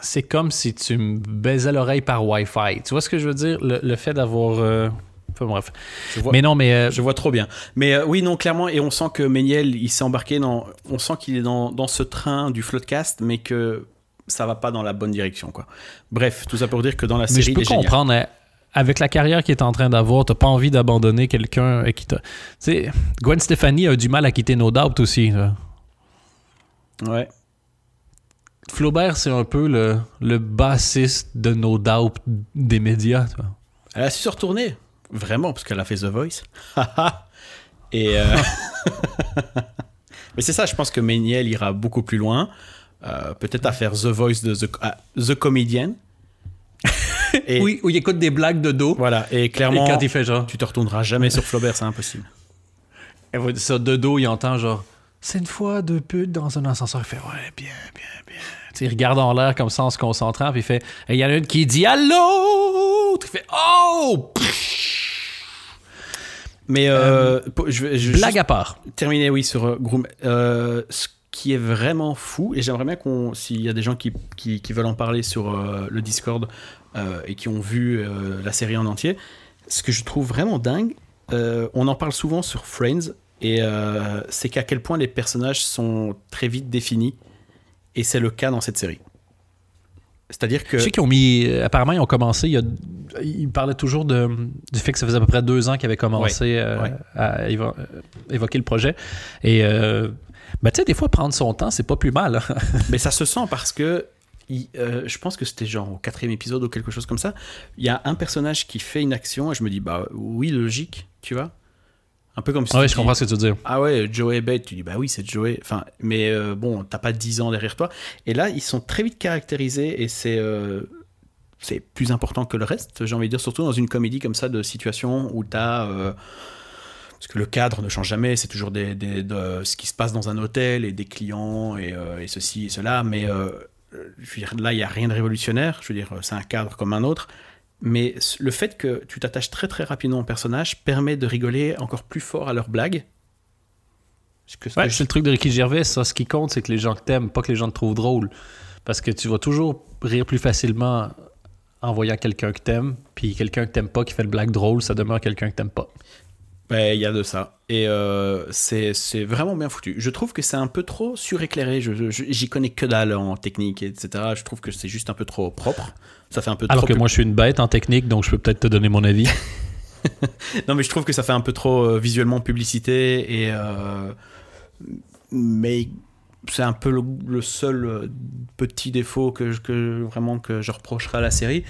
Speaker 1: C'est comme si tu me baisais l'oreille par Wi-Fi. Tu vois ce que je veux dire? Le, le fait d'avoir. euh, Enfin bref.
Speaker 2: Je vois,
Speaker 1: Mais non, mais. euh,
Speaker 2: je vois trop bien. Mais euh, oui, non, clairement, et on sent que Méniel, il s'est embarqué dans. On sent qu'il est dans, dans ce train du floodcast, mais que ça va pas dans la bonne direction, quoi. Bref, tout ça pour dire que dans la
Speaker 1: Mais
Speaker 2: série,
Speaker 1: je peux
Speaker 2: il est génial.
Speaker 1: comprendre, hein, avec la carrière qu'il est en train d'avoir, t'as pas envie d'abandonner quelqu'un euh, qui t'a. Tu sais, Gwen Stefani a eu du mal à quitter No Doubt aussi. là.
Speaker 2: Ouais.
Speaker 1: Flaubert, c'est un peu le, le bassiste de No Doubt des médias. tu vois.
Speaker 2: Elle a su se retourner, vraiment, parce qu'elle a fait The Voice. Et euh, mais c'est ça, je pense que Méniel ira beaucoup plus loin, euh, peut-être à faire The Voice de The, The Comedian. Et
Speaker 1: Oui, où il écoute des blagues de dos.
Speaker 2: voilà, et clairement,
Speaker 1: Et quand il fait genre,
Speaker 2: tu te retourneras jamais sur Flaubert, c'est impossible.
Speaker 1: dire ça de dos, il entend genre, c'est une fois deux putes dans un ascenseur. Il fait, ouais, bien, bien, bien. Tu sais, il regarde en l'air comme ça en se concentrant, puis il fait, et il y en a une qui dit allô. Il fait, oh!
Speaker 2: Mais euh, pour- je, je
Speaker 1: Blague à part.
Speaker 2: terminer, oui, sur euh, Groom. Euh, ce qui est vraiment fou, et j'aimerais bien qu'on, s'il y a des gens qui, qui, qui veulent en parler sur euh, le Discord euh, et qui ont vu euh, la série en entier, ce que je trouve vraiment dingue, euh, on en parle souvent sur Friends, et euh, c'est qu'à quel point les personnages sont très vite définis, et c'est le cas dans cette série. C'est-à-dire que.
Speaker 1: Je sais qu'ils ont mis. Apparemment, ils ont commencé. Il y a- ils parlaient toujours de, du fait que ça faisait à peu près deux ans qu'ils avaient commencé euh, à évo- évoquer le projet. Et. Euh, ben, tu sais, des fois, prendre son temps, c'est pas plus mal. hein.
Speaker 2: Mais ça se sent parce que il- euh, je pense que c'était genre au quatrième épisode ou quelque chose comme ça. Il y a un personnage qui fait une action et je me dis bah oui logique, tu vois. Un peu comme si
Speaker 1: ouais,
Speaker 2: tu
Speaker 1: je
Speaker 2: dis,
Speaker 1: comprends ce que tu veux dire.
Speaker 2: Ah ouais, Joey bête, tu dis bah oui c'est Joey. Enfin, mais euh, bon, t'as pas 10 ans derrière toi. Et là, ils sont très vite caractérisés et c'est euh, c'est plus important que le reste. J'ai envie de dire surtout dans une comédie comme ça de situation où t'as euh, parce que le cadre ne change jamais, c'est toujours des, des- de ce qui se passe dans un hôtel et des clients et, euh, et ceci et cela. Mais je veux dire, là, il n'y a rien de révolutionnaire. Je veux dire, c'est un cadre comme un autre. Mais le fait que tu t'attaches très très rapidement au personnage permet de rigoler encore plus fort à leurs blagues. Parce que ce que
Speaker 1: Ouais,
Speaker 2: je-
Speaker 1: c'est le truc de Ricky Gervais. Ça, ce qui compte, c'est que les gens t'aimes, pas que les gens te trouvent drôle. Parce que tu vas toujours rire plus facilement en voyant quelqu'un que t'aimes, puis quelqu'un que t'aimes pas qui fait le blague drôle, ça demeure quelqu'un que t'aimes pas.
Speaker 2: Ben, il y a de ça. Et euh, c'est vraiment bien foutu. Je trouve que c'est un peu trop suréclairé. Je- J'y connais que dalle en technique, etc. Je trouve que c'est juste un peu trop propre. Ça fait un peu
Speaker 1: Alors
Speaker 2: trop
Speaker 1: que moi, je suis une bête en technique, donc je peux peut-être te donner mon avis.
Speaker 2: Non, mais je trouve que ça fait un peu trop euh, visuellement publicité et. euh, mais c'est un peu le, le seul euh, petit défaut que, que vraiment que je reprocherai à la série.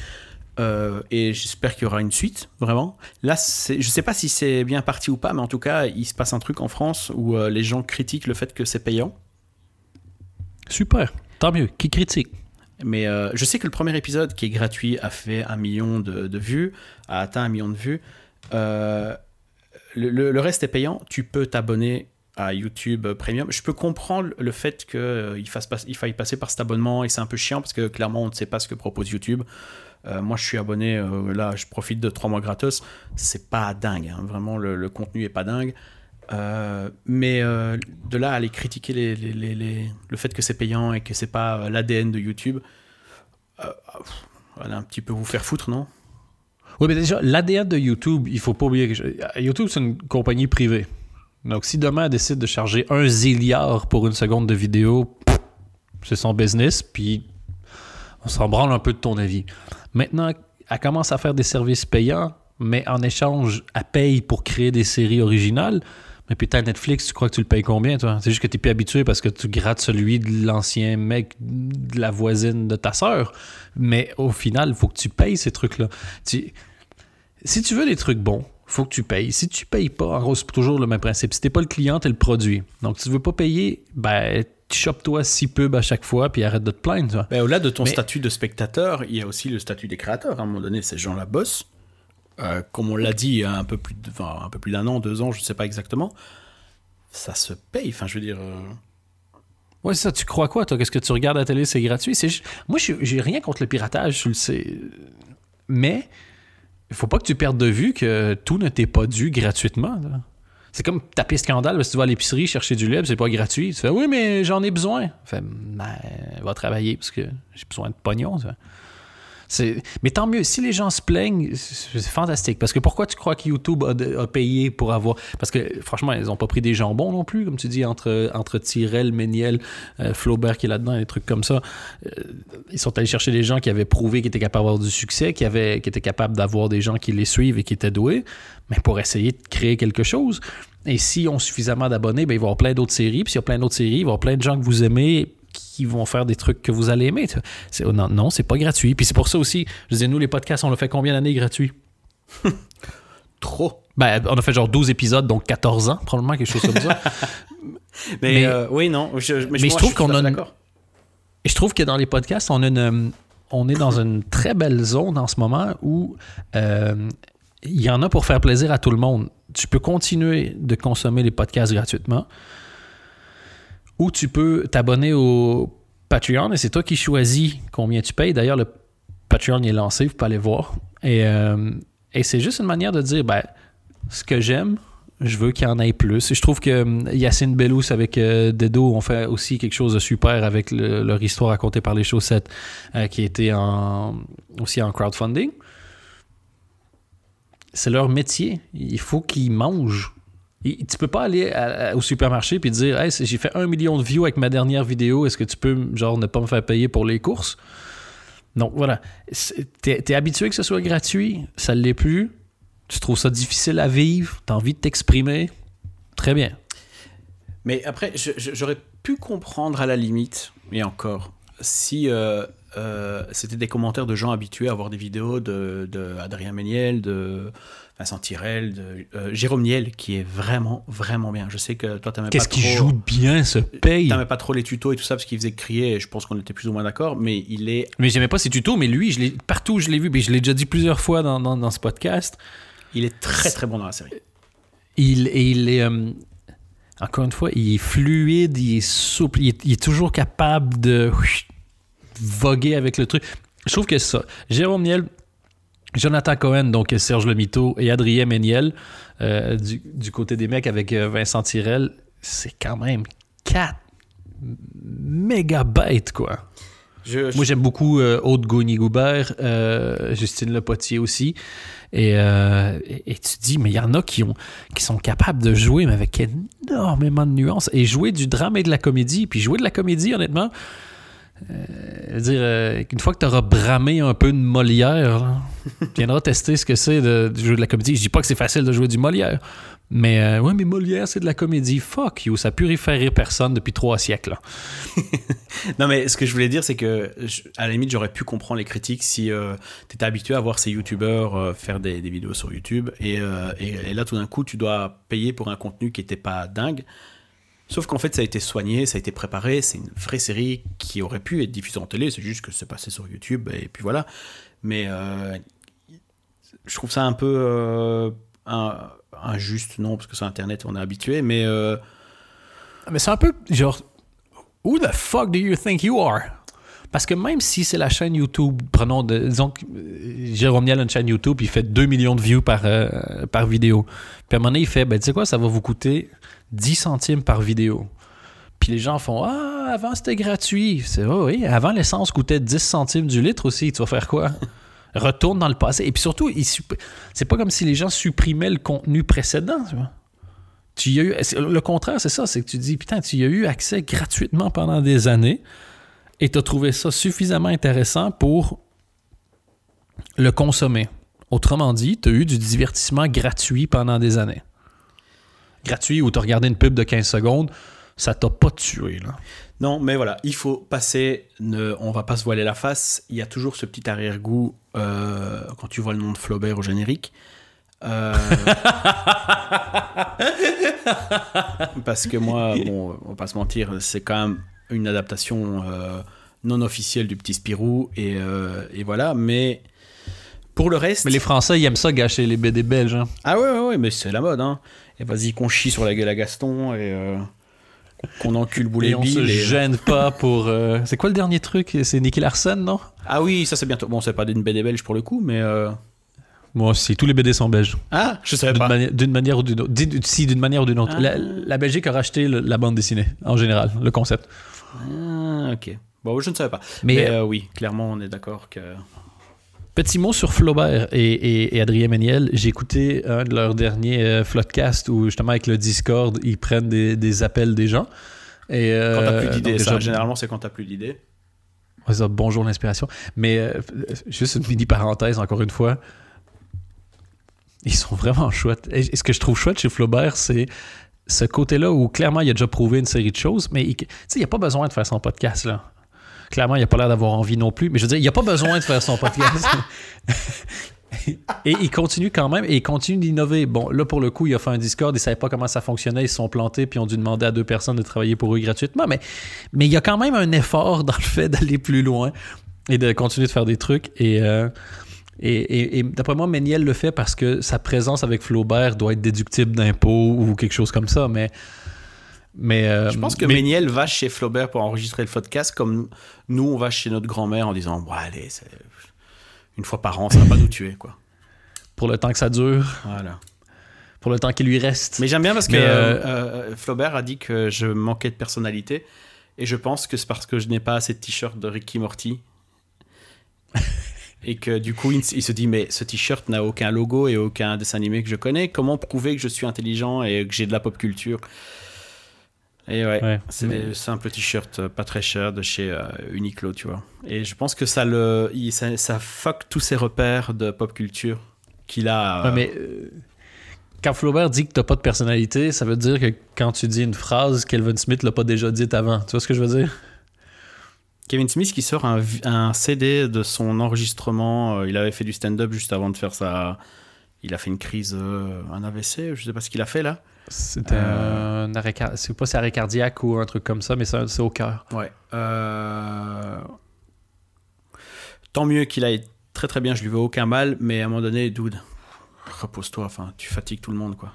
Speaker 2: Euh, et j'espère qu'il y aura une suite, vraiment. Là, je sais pas si c'est bien parti ou pas, mais en tout cas, il se passe un truc en France où euh, les gens critiquent le fait que c'est payant.
Speaker 1: Super, tant mieux. Qui critique?
Speaker 2: Mais euh, je sais que le premier épisode, qui est gratuit, a fait un million de, de vues, a atteint un million de vues. Le, le- le reste est payant. Tu peux t'abonner à YouTube Premium. Je peux comprendre le fait qu'il il faille passer par cet abonnement et c'est un peu chiant parce que clairement on ne sait pas ce que propose YouTube. Euh, moi je suis abonné, euh, là je profite de trois mois gratos. C'est pas dingue, hein. vraiment le, contenu est pas dingue. Euh, mais de là à aller critiquer le fait que c'est payant et que c'est pas l'ADN de YouTube, allez un petit peu vous faire foutre, non?
Speaker 1: Oui, mais déjà, l'ADN de YouTube, il faut pas oublier que YouTube, c'est une compagnie privée. Donc, si demain elle décide de charger un zilliard pour une seconde de vidéo, c'est son business, puis on s'en branle un peu de ton avis. Maintenant, elle commence à faire des services payants, mais en échange, elle paye pour créer des séries originales. Mais putain, Netflix, tu crois que tu le payes combien, toi? C'est juste que tu plus habitué parce que tu grattes celui de l'ancien mec de la voisine de ta sœur. Mais au final, il faut que tu payes ces trucs-là. Si tu veux des trucs bons, faut que tu payes. Si tu payes pas, en gros, c'est toujours le même principe. Si t'es pas le client, t'es le produit. Donc, tu veux pas payer, ben, tu chopes-toi six pubs à chaque fois, puis arrête de te plaindre. tu vois.
Speaker 2: Ben, Au-delà de ton
Speaker 1: Mais-
Speaker 2: statut de spectateur, il y a aussi le statut des créateurs. À un moment donné, ces gens-là bossent. Euh, comme on l'a dit il y a un peu plus de- enfin, un peu plus d'un an, deux ans, je ne sais pas exactement. Ça se paye. Enfin, je veux dire. euh,
Speaker 1: Ouais, c'est ça. Tu crois quoi, toi? Qu'est-ce que tu regardes à la télé, c'est gratuit? C'est Moi, je- j'ai rien contre le piratage, tu le sais. Mais il faut pas que tu perdes de vue que tout ne t'est pas dû gratuitement. là. C'est comme taper scandale parce que tu vas à l'épicerie chercher du lait, c'est pas gratuit. Tu fais oui, mais j'en ai besoin. Fait ben, va travailler parce que j'ai besoin de pognon. Mais tant mieux, si les gens se plaignent, c'est fantastique. Parce que pourquoi tu crois que YouTube a, payé pour avoir. Parce que franchement, ils n'ont pas pris des jambons non plus, comme tu dis, entre, entre Tyrell, Méniel, euh, Flaubert qui est là-dedans, des trucs comme ça. Euh, ils sont allés chercher des gens qui avaient prouvé qu'ils étaient capables d'avoir du succès, qui, avaient, qui étaient capables d'avoir des gens qui les suivent et qui étaient doués, mais pour essayer de créer quelque chose. Et s'ils ont suffisamment d'abonnés, ben, il va y avoir plein d'autres séries. Puis s'il y a plein d'autres séries, il va y avoir plein de gens que vous aimez qui vont faire des trucs que vous allez aimer. C'est- non, non c'est pas gratuit. Puis c'est pour ça aussi, je disais, nous, les podcasts, on l'a fait combien d'années gratuits?
Speaker 2: Trop.
Speaker 1: Ben, on a fait genre 12 épisodes, donc 14 ans, probablement, quelque chose comme ça.
Speaker 2: Mais,
Speaker 1: Mais-
Speaker 2: euh, oui, non. Je, mais,
Speaker 1: mais
Speaker 2: moi,
Speaker 1: je trouve qu'on a une- je trouve que dans les podcasts, on, a une, on est dans une très belle zone en ce moment où euh, il y en a pour faire plaisir à tout le monde. Tu peux continuer de consommer les podcasts gratuitement ou tu peux t'abonner au Patreon et c'est toi qui choisis combien tu payes. D'ailleurs, le Patreon est lancé, vous pouvez aller voir. Et, euh, c'est juste une manière de dire ben, ce que j'aime, je veux qu'il y en ait plus. Et je trouve que hum, Yacine Bellous avec euh, Dedo ont fait aussi quelque chose de super avec le- leur histoire racontée par les chaussettes euh, qui était aussi en crowdfunding. C'est leur métier. Il faut qu'ils mangent. Et tu peux pas aller au supermarché puis dire hey, j'ai fait un million de views avec ma dernière vidéo, est-ce que tu peux genre ne pas me faire payer pour les courses? Donc voilà. T'es es habitué que ce soit gratuit, ça ne l'est plus. Tu trouves ça difficile à vivre, tu as envie de t'exprimer. Très bien.
Speaker 2: Mais après, j'aurais pu comprendre à la limite, et encore, si euh, euh, c'était des commentaires de gens habitués à voir des vidéos de, Méniel, de Vincent Tirel, de euh, Jérôme Niel, qui est vraiment, vraiment bien. Je sais que toi, t'aimais pas
Speaker 1: Qu'est-ce
Speaker 2: trop...
Speaker 1: qui joue bien ce paye?
Speaker 2: T'aimais pas trop les tutos et tout ça parce qu'il faisait crier, et je pense qu'on était plus ou moins d'accord, mais il est,
Speaker 1: Mais j'aimais pas ses tutos, mais lui, je l'ai- partout où je l'ai vu, puis je l'ai déjà dit plusieurs fois dans, dans- dans ce podcast,
Speaker 2: il est très très bon dans la série.
Speaker 1: il, et il est. euh, encore une fois, il est fluide, il est souple, il est, il est toujours capable de voguer avec le truc. Je trouve que ça. Jérôme Niel, Jonathan Cohen, donc Serge Lemiteau et Adrien Méniel, euh, du, du côté des mecs avec euh, Vincent Tirel, c'est quand même 4 mégabytes, quoi.
Speaker 2: Je, je-
Speaker 1: Moi, j'aime beaucoup euh, Aude Gauny-Goubert, euh, Justine Lepotier aussi. Et, euh, et, et tu te dis, mais il y en a qui, ont, qui sont capables de jouer, mais avec énormément de nuances. Et jouer du drame et de la comédie. Puis jouer de la comédie, honnêtement, euh, dire, euh, une fois que tu auras bramé un peu de Molière, tu viendras tester ce que c'est de, de jouer de la comédie. Je dis pas que c'est facile de jouer du Molière. Mais euh, ouais, mais Molière, c'est de la comédie. Fuck you, ça a pu personne depuis trois siècles.
Speaker 2: Non, mais ce que je voulais dire, c'est que je- à la limite, j'aurais pu comprendre les critiques si tu étais habitué à voir ces youtubeurs euh, faire des, des vidéos sur YouTube et, euh, et- et là, tout d'un coup, tu dois payer pour un contenu qui n'était pas dingue. Sauf qu'en fait, ça a été soigné, ça a été préparé, c'est une vraie série qui aurait pu être diffusée en télé, c'est juste que c'est passé sur YouTube et puis voilà. Mais euh, je trouve ça un peu euh, injuste, non, parce que sur Internet, on est habitué, mais. euh,
Speaker 1: Mais c'est un peu genre, who the fuck do you think you are? Parce que même si c'est la chaîne YouTube, prenons, disons que euh, Jérôme Niel a une chaîne YouTube, il fait 2 millions de views par, euh, par vidéo. Puis à un moment donné, il fait, ben tu sais quoi, ça va vous coûter 10 centimes par vidéo. Puis les gens font, ah, avant c'était gratuit. C'est oh, oui, avant l'essence coûtait 10 centimes du litre aussi, tu vas faire quoi? Retourne dans le passé. Et puis surtout, c'est pas comme si les gens supprimaient le contenu précédent, tu y eu, le contraire, c'est ça, c'est que tu dis, putain, tu y as eu accès gratuitement pendant des années et tu as trouvé ça suffisamment intéressant pour le consommer. Autrement dit, tu as eu du divertissement gratuit pendant des années. Gratuit où tu as regardé une pub de 15 secondes, ça t'a pas tué. Là.
Speaker 2: Non, mais voilà, il faut passer, ne, on va pas se voiler la face, il y a toujours ce petit arrière-goût euh, quand tu vois le nom de Flaubert au générique. Euh, parce que moi, bon, on va pas se mentir, c'est quand même une adaptation euh, non officielle du Petit Spirou, et, euh, et voilà, mais pour le reste...
Speaker 1: Mais les Français, ils aiment ça gâcher les BD belges. hein.
Speaker 2: Ah ouais, ouais, ouais, mais c'est la mode, hein. Et vas-y, qu'on chie sur la gueule à Gaston, et euh, qu'on encule Boulet
Speaker 1: Et on se
Speaker 2: et-
Speaker 1: gêne pas pour. euh, C'est quoi le dernier truc? C'est Nicky Larson, non?
Speaker 2: Ah oui, ça c'est bientôt. Bon, c'est pas d'une BD belge pour le coup, mais. euh,
Speaker 1: Moi aussi, tous les BD sont belges.
Speaker 2: Ah, je savais
Speaker 1: D'une
Speaker 2: pas.
Speaker 1: mani- D'une manière ou d'une autre. Si, d'une manière ou d'une autre.
Speaker 2: Ah.
Speaker 1: La, la Belgique a racheté le- la bande dessinée, en général, le concept.
Speaker 2: Ah, ok. Bon, je ne savais pas.
Speaker 1: Mais,
Speaker 2: Mais, euh, oui, clairement, on est d'accord que.
Speaker 1: Petit mot sur Flaubert et, et- et Adrien Méniel. J'ai écouté un de leurs derniers euh, Floodcast où, justement, avec le Discord, ils prennent des, des appels des gens. Et,
Speaker 2: Quand t'as
Speaker 1: euh,
Speaker 2: plus d'idées, ça, généralement, c'est quand t'as plus d'idées.
Speaker 1: Bonjour l'inspiration. Mais euh, juste une mini parenthèse, encore une fois. Ils sont vraiment chouettes. Et ce que je trouve chouette chez Flaubert, c'est ce côté-là où clairement il a déjà prouvé une série de choses, mais il- n'y a pas besoin de faire son podcast là. Clairement, il n'a pas l'air d'avoir envie non plus, mais je veux dire, il n'y a pas besoin de faire son podcast. et il continue quand même, et il continue d'innover. Bon, là, pour le coup, il a fait un Discord, il ne savait pas comment ça fonctionnait, ils se sont plantés, puis ont dû demander à deux personnes de travailler pour eux gratuitement, mais, mais il y a quand même un effort dans le fait d'aller plus loin et de continuer de faire des trucs. Et, euh, et, et- et d'après moi, Méniel le fait parce que sa présence avec Flaubert doit être déductible d'impôts ou quelque chose comme ça, mais... mais euh,
Speaker 2: Je pense que
Speaker 1: mais-
Speaker 2: Méniel va chez Flaubert pour enregistrer le podcast comme nous, on va chez notre grand-mère en disant Bon, allez, une fois par an, ça va pas nous tuer, quoi.
Speaker 1: pour le temps que ça dure,
Speaker 2: Voilà.
Speaker 1: pour le temps qui lui reste.
Speaker 2: Mais j'aime bien parce que
Speaker 1: Mais,
Speaker 2: euh,
Speaker 1: euh,
Speaker 2: Flaubert a dit que je manquais de personnalité. Et je pense que c'est parce que je n'ai pas assez de t-shirts de Ricky Morty. et que du coup, il, il se dit Mais ce t-shirt n'a aucun logo et aucun dessin animé que je connais. Comment prouver que je suis intelligent et que j'ai de la pop culture? Et ouais,
Speaker 1: Ouais.
Speaker 2: c'est
Speaker 1: Mais-
Speaker 2: des simples t-shirts euh, pas très chers de chez euh, Uniqlo, tu vois. Et je pense que ça, le, il- ça, ça fuck tous ses repères de pop culture qu'il a.
Speaker 1: Ouais,
Speaker 2: euh,
Speaker 1: mais euh, quand Flaubert dit que t'as pas de personnalité, ça veut dire que quand tu dis une phrase, Kelvin Smith l'a pas déjà dite avant. Tu vois ce que je veux dire?
Speaker 2: Kevin Smith qui sort un, un CD de son enregistrement. euh, il avait fait du stand-up juste avant de faire sa. Il a fait une crise, euh, un AVC, je sais pas ce qu'il a fait là.
Speaker 1: C'était
Speaker 2: Euh.
Speaker 1: un arrêt pas c'est arrêt cardiaque ou un truc comme ça, mais c'est c'est au cœur.
Speaker 2: Ouais. Euh, Tant mieux qu'il aille très très bien, je lui veux aucun mal, mais à un moment donné, dude, repose-toi, enfin, tu fatigues tout le monde quoi.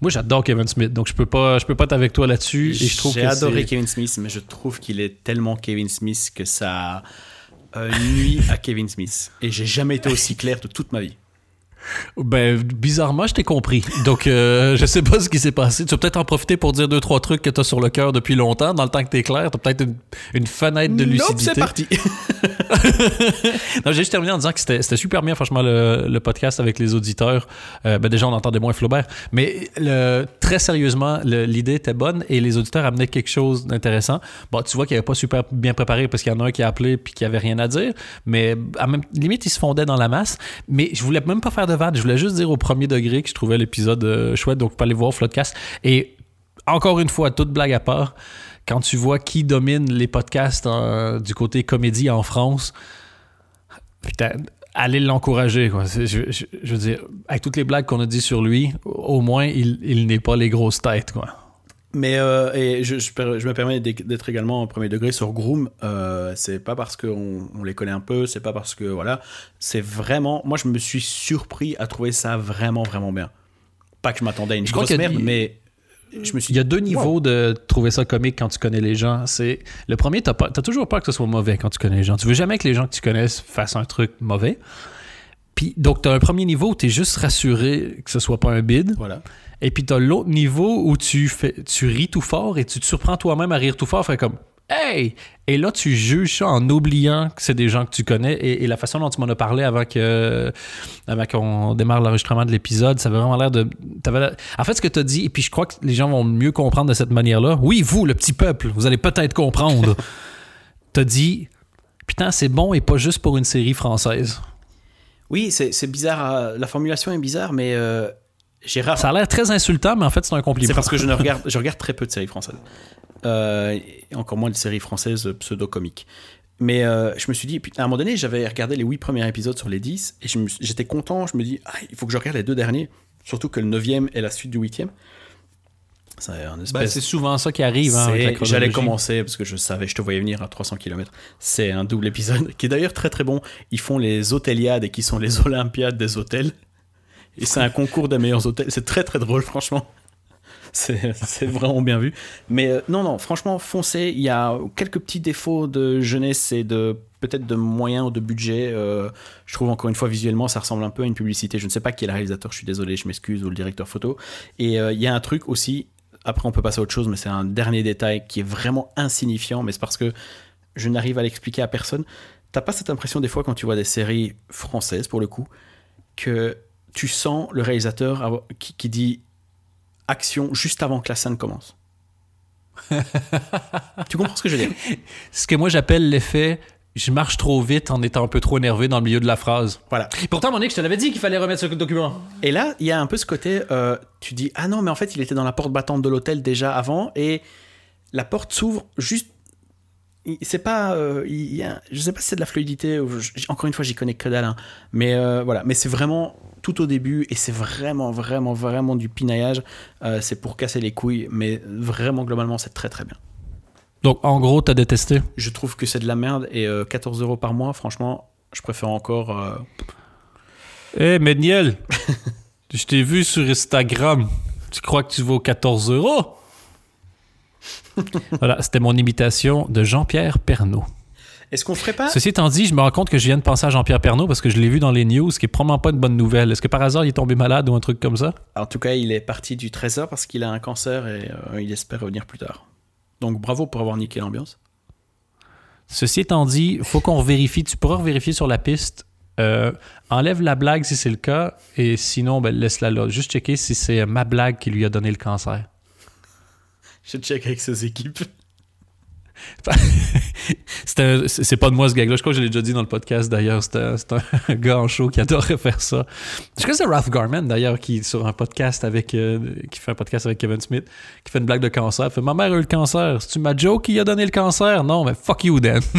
Speaker 1: Moi, j'adore Kevin Smith, donc je peux pas, je peux pas être avec toi là-dessus. Et je trouve
Speaker 2: J'ai adoré Kevin Smith, mais je trouve qu'il est tellement Kevin Smith que ça euh, nuit à Kevin Smith. Et j'ai jamais été aussi clair de toute ma vie.
Speaker 1: Ben, bizarrement, je t'ai compris. Donc, euh, je sais pas ce qui s'est passé. Tu vas peut-être en profiter pour dire deux, trois trucs que t'as sur le cœur depuis longtemps. Dans le temps que t'es clair, t'as peut-être une, une fenêtre de
Speaker 2: Nope,
Speaker 1: lucidité.
Speaker 2: c'est parti.
Speaker 1: Non, j'ai juste terminé en disant que c'était super bien, franchement, le, le podcast avec les auditeurs. Euh, ben déjà, on entendait moins Flaubert. Mais le- très sérieusement, l'idée était bonne et les auditeurs amenaient quelque chose d'intéressant. Bon, tu vois qu'il n'avait pas super bien préparé parce qu'il y en a un qui a appelé puis qui avait rien à dire. Mais à même limite, il se fondait dans la masse. Mais je voulais même pas faire Je voulais juste dire au premier degré que je trouvais l'épisode euh, chouette. Donc, vous pouvez aller voir Floodcast. Et encore une fois, toute blague à part, quand tu vois qui domine les podcasts du côté comédie en France, putain, allez l'encourager. Je, je- je veux dire, avec toutes les blagues qu'on a dit sur lui, au moins, il, il n'est pas les grosses têtes. Quoi.
Speaker 2: Mais euh, et je, je per- je me permets d'être également au premier degré sur Groom. Euh, c'est pas parce qu'on on les connaît un peu, c'est pas parce que voilà, c'est vraiment. Moi, je me suis surpris à trouver ça vraiment vraiment bien. Pas que je m'attendais à une
Speaker 1: Je
Speaker 2: grosse merde, mais je me suis.
Speaker 1: Il y a deux
Speaker 2: Wow.
Speaker 1: niveaux de trouver ça comique quand tu connais les gens. C'est Le premier, tu as, toujours peur que ce soit mauvais quand tu connais les gens. Tu veux jamais que les gens que tu connais fassent un truc mauvais. Puis, donc, tu as un premier niveau où tu es juste rassuré que ce soit pas un bid.
Speaker 2: Voilà.
Speaker 1: Et puis, tu as l'autre niveau où tu, fais, tu ris tout fort et tu te surprends toi-même à rire tout fort. Fait comme Hey! Et là, tu juges ça en oubliant que c'est des gens que tu connais. Et, et la façon dont tu m'en as parlé avant que avant qu'on démarre l'enregistrement de l'épisode, ça avait vraiment l'air de. En fait, ce que tu as dit, et puis je crois que les gens vont mieux comprendre de cette manière-là. Oui, vous, le petit peuple, vous allez peut-être comprendre. tu as dit Putain, c'est bon et pas juste pour une série française.
Speaker 2: Oui, c'est bizarre. euh, La formulation est bizarre, mais euh, j'ai rare.
Speaker 1: Ça a l'air très insultant, mais en fait, c'est un compliment.
Speaker 2: C'est parce que je ne regarde, je regarde très peu de séries françaises. Euh, et encore moins de séries françaises pseudo-comiques. Mais euh, je me suis dit, à un moment donné, j'avais regardé les 8 premiers épisodes sur les 10 et j'étais content. Je me dis, ah, il faut que je regarde les deux derniers. Surtout que le 9 est la suite du 8 C'est
Speaker 1: Ben, souvent ça qui arrive. hein,
Speaker 2: J'allais commencer parce que je savais, je te voyais venir à 300 km. C'est un double épisode qui est d'ailleurs très très bon. Ils font les hôteliades et qui sont les olympiades des hôtels. Et c'est un concours des meilleurs hôtels. C'est très très drôle, franchement. C'est c'est vraiment bien vu. Mais euh, non, non, franchement, foncez. Il y a quelques petits défauts de jeunesse et de peut-être de moyens ou de budget. Euh, je trouve encore une fois visuellement, ça ressemble un peu à une publicité. Je ne sais pas qui est le réalisateur, je suis désolé, je m'excuse, ou le directeur photo. Et euh, il y a un truc aussi, après on peut passer à autre chose, mais c'est un dernier détail qui est vraiment insignifiant, mais c'est parce que je n'arrive à l'expliquer à personne. T'as pas cette impression des fois quand tu vois des séries françaises, pour le coup, que tu sens le réalisateur qui, qui dit action juste avant que la scène commence? tu comprends ce que je veux dire?
Speaker 1: Ce que moi j'appelle l'effet je marche trop vite en étant un peu trop énervé dans le milieu de la phrase.
Speaker 2: Voilà.
Speaker 1: Pourtant, Monique, je te l'avais dit qu'il fallait remettre ce document.
Speaker 2: Et là, il y a un peu ce côté, euh, tu dis, ah non, mais en fait, il était dans la porte battante de l'hôtel déjà avant, et la porte s'ouvre juste. C'est pas, euh, il y a- je sais pas si c'est de la fluidité. ou je- encore une fois, j'y connais que dalle, hein. mais euh, voilà. Mais c'est vraiment tout au début, et c'est vraiment, vraiment, vraiment du pinaillage. Euh, c'est pour casser les couilles, mais vraiment globalement, c'est très, très bien.
Speaker 1: Donc, en gros, t'as détesté?
Speaker 2: Je trouve que c'est de la merde, et euh, 14 euros par mois, franchement, je préfère encore. euh,
Speaker 1: Hé, Méniel, je t'ai vu sur Instagram. Tu crois que tu vaux 14 euros? voilà, c'était mon imitation de Jean-Pierre Pernaud.
Speaker 2: Est-ce qu'on ferait pas?
Speaker 1: Ceci étant dit, je me rends compte que je viens de penser à Jean-Pierre Pernaud parce que je l'ai vu dans les news, ce qui est probablement pas une bonne nouvelle. Est-ce que par hasard il est tombé malade ou un truc comme ça?
Speaker 2: En tout cas, il est parti du trésor parce qu'il a un cancer et euh, il espère revenir plus tard. Donc bravo pour avoir niqué l'ambiance.
Speaker 1: Ceci étant dit, faut qu'on vérifie. Tu pourras vérifier sur la piste. Euh, enlève la blague si c'est le cas, et sinon, ben, laisse-la là. Juste checker si c'est ma blague qui lui a donné le cancer.
Speaker 2: Je check avec ses équipes.
Speaker 1: C'est pas de moi ce gag-là. Je crois que je l'ai déjà dit dans le podcast d'ailleurs. C'est un, un gars en show qui adorait faire ça. Je crois que c'est Ralph Garman d'ailleurs qui sur un podcast avec euh, qui fait un podcast avec Kevin Smith qui fait une blague de cancer. Il fait ma mère a eu le cancer. C'est tu ma Joe qui a donné le cancer? Non, mais fuck you Dan.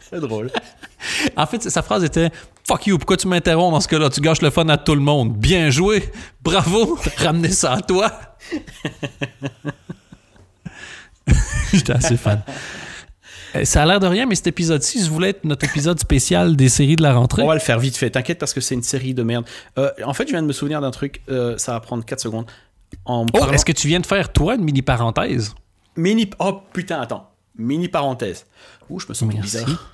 Speaker 2: C'est drôle.
Speaker 1: En fait, sa phrase était Fuck you, pourquoi tu m'interromps dans ce cas-là? Tu gâches le fun à tout le monde. Bien joué, bravo, ramenez ça à toi. J'étais assez fan. Euh, Ça a l'air de rien, mais cet épisode-ci, je voulais être notre épisode spécial des séries de la rentrée.
Speaker 2: On va le faire vite fait, t'inquiète parce que c'est une série de merde. Euh, en fait, je viens de me souvenir d'un truc, euh, ça va prendre 4 secondes. En
Speaker 1: Oh,
Speaker 2: parlant-
Speaker 1: est-ce que tu viens de faire, toi, une mini parenthèse?
Speaker 2: Mini... Oh putain, attends. Mini parenthèse. Ouh, je me sens
Speaker 1: Merci.
Speaker 2: bizarre.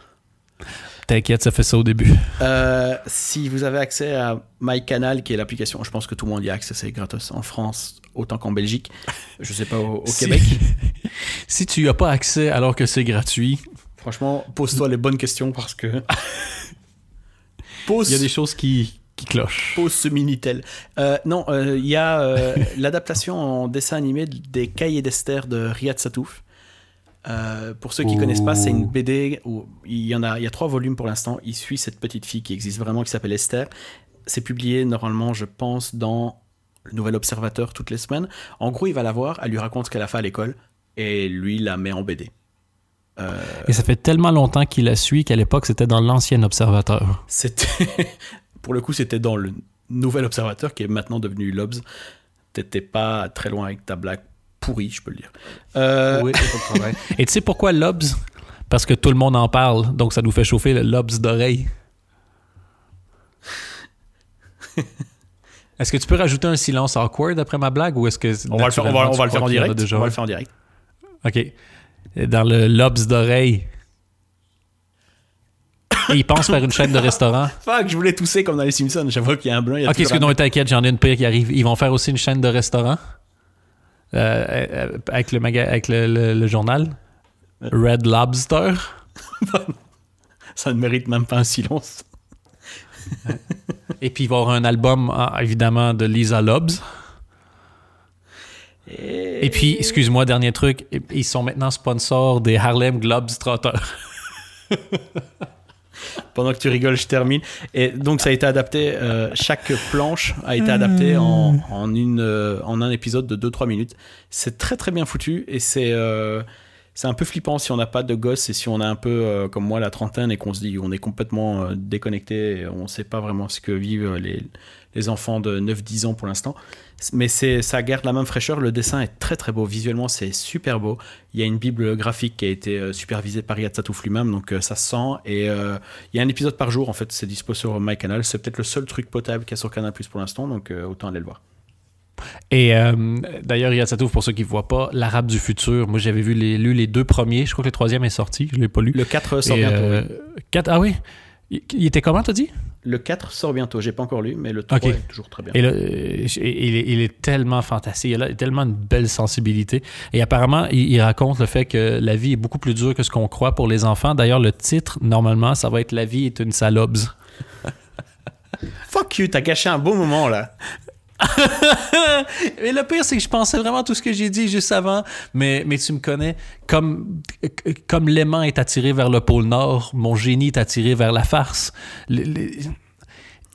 Speaker 1: T'inquiète, ça fait ça au début.
Speaker 2: Euh, si vous avez accès à MyCanal, qui est l'application, je pense que tout le monde y a accès, c'est gratos en France autant qu'en Belgique. Je sais pas au, au
Speaker 1: Si-
Speaker 2: Québec.
Speaker 1: si tu n'y as pas accès alors que c'est gratuit,
Speaker 2: Franchement, pose-toi les bonnes questions parce que. pose,
Speaker 1: il y a des choses qui, qui clochent.
Speaker 2: pose ce Minitel. Euh, non, euh, il y a euh, l'adaptation en dessin animé des Cahiers d'Esther de Riyad Satouf. Euh, pour ceux qui
Speaker 1: Ouh.
Speaker 2: connaissent pas, c'est une BD où il y en a, il y a trois volumes pour l'instant. Il suit cette petite fille qui existe vraiment, qui s'appelle Esther. C'est publié normalement, je pense, dans le Nouvel Observateur toutes les semaines. En gros, il va la voir, elle lui raconte ce qu'elle a fait à l'école, et lui la met en BD.
Speaker 1: Et ça fait tellement longtemps qu'il la suit qu'à l'époque, c'était dans l'ancien observateur.
Speaker 2: C'était, pour le coup, c'était dans le Nouvel Observateur qui est maintenant devenu l'Obs. T'étais pas très loin avec ta blague pourrie, je peux le dire. Euh,
Speaker 1: Oui. Et tu sais pourquoi l'obs? Parce que tout le monde en parle, donc ça nous fait chauffer le l'obs d'oreille. Est-ce que tu peux rajouter un silence awkward après ma blague ou est-ce que
Speaker 2: on va le faire, on va, on va le faire en direct?
Speaker 1: Déjà?
Speaker 2: On va le faire en direct.
Speaker 1: Ok. Dans le l'obs d'oreille. Et il pense faire une chaîne de restaurants.
Speaker 2: Fuck, je voulais tousser comme dans les Simpsons. J'avoue qu'il y a un blanc. il y a
Speaker 1: Ok, excuse-moi, t'inquiète, j'en ai une pire qui arrive. Ils vont faire aussi une chaîne de restaurants euh, euh, avec, le, maga- avec le, le- le journal Red Lobster.
Speaker 2: Ça ne mérite même pas un silence.
Speaker 1: Et puis il va y avoir un album, ah, évidemment, de Lisa Lobbs. Et puis, excuse-moi, dernier truc, ils sont maintenant sponsors des Harlem Globetrotters.
Speaker 2: Pendant que tu rigoles, je termine. Et donc, ça a été adapté. euh, chaque planche a été adaptée en, en, une, euh, en un épisode de 2-3 minutes. C'est très très bien foutu et c'est euh, c'est un peu flippant si on n'a pas de gosses et si on a un peu comme moi la trentaine et qu'on se dit on est complètement déconnecté, on ne sait pas vraiment ce que vivent les, les enfants de 9-10 ans pour l'instant. Mais c'est ça garde la même fraîcheur. Le dessin est très très beau. Visuellement, c'est super beau. Il y a une bible graphique qui a été euh, supervisée par Yad Satouf lui-même, donc euh, ça se sent. Et euh, il y a un épisode par jour en fait. C'est dispo sur MyCanal. C'est peut-être le seul truc potable qu'il y a sur Canal Plus pour l'instant, donc euh, autant aller le voir.
Speaker 1: Et euh, d'ailleurs, Yad Satouf, pour ceux qui ne voient pas, L'Arabe du futur, moi j'avais vu les, lu les deux premiers, je crois que le troisième est sorti, je ne l'ai pas lu.
Speaker 2: Le 4 sort bientôt. oui.
Speaker 1: quatre- ah oui? Il, il était comment, t'as dit?
Speaker 2: Le 4 sort bientôt. J'ai pas encore lu, mais le 3
Speaker 1: Ok.
Speaker 2: est toujours très bien.
Speaker 1: Et il, est, il est tellement fantastique, il a tellement une belle sensibilité. Et apparemment, il, il raconte le fait que la vie est beaucoup plus dure que ce qu'on croit pour les enfants. D'ailleurs, le titre, normalement, ça va être La vie est une salobs.
Speaker 2: Fuck you, t'as gâché un beau moment là.
Speaker 1: Mais le pire, c'est que je pensais vraiment à tout ce que j'ai dit juste avant. Mais, mais tu me connais. Comme, comme l'aimant est attiré vers le pôle Nord, mon génie est attiré vers la farce.
Speaker 2: Ouais.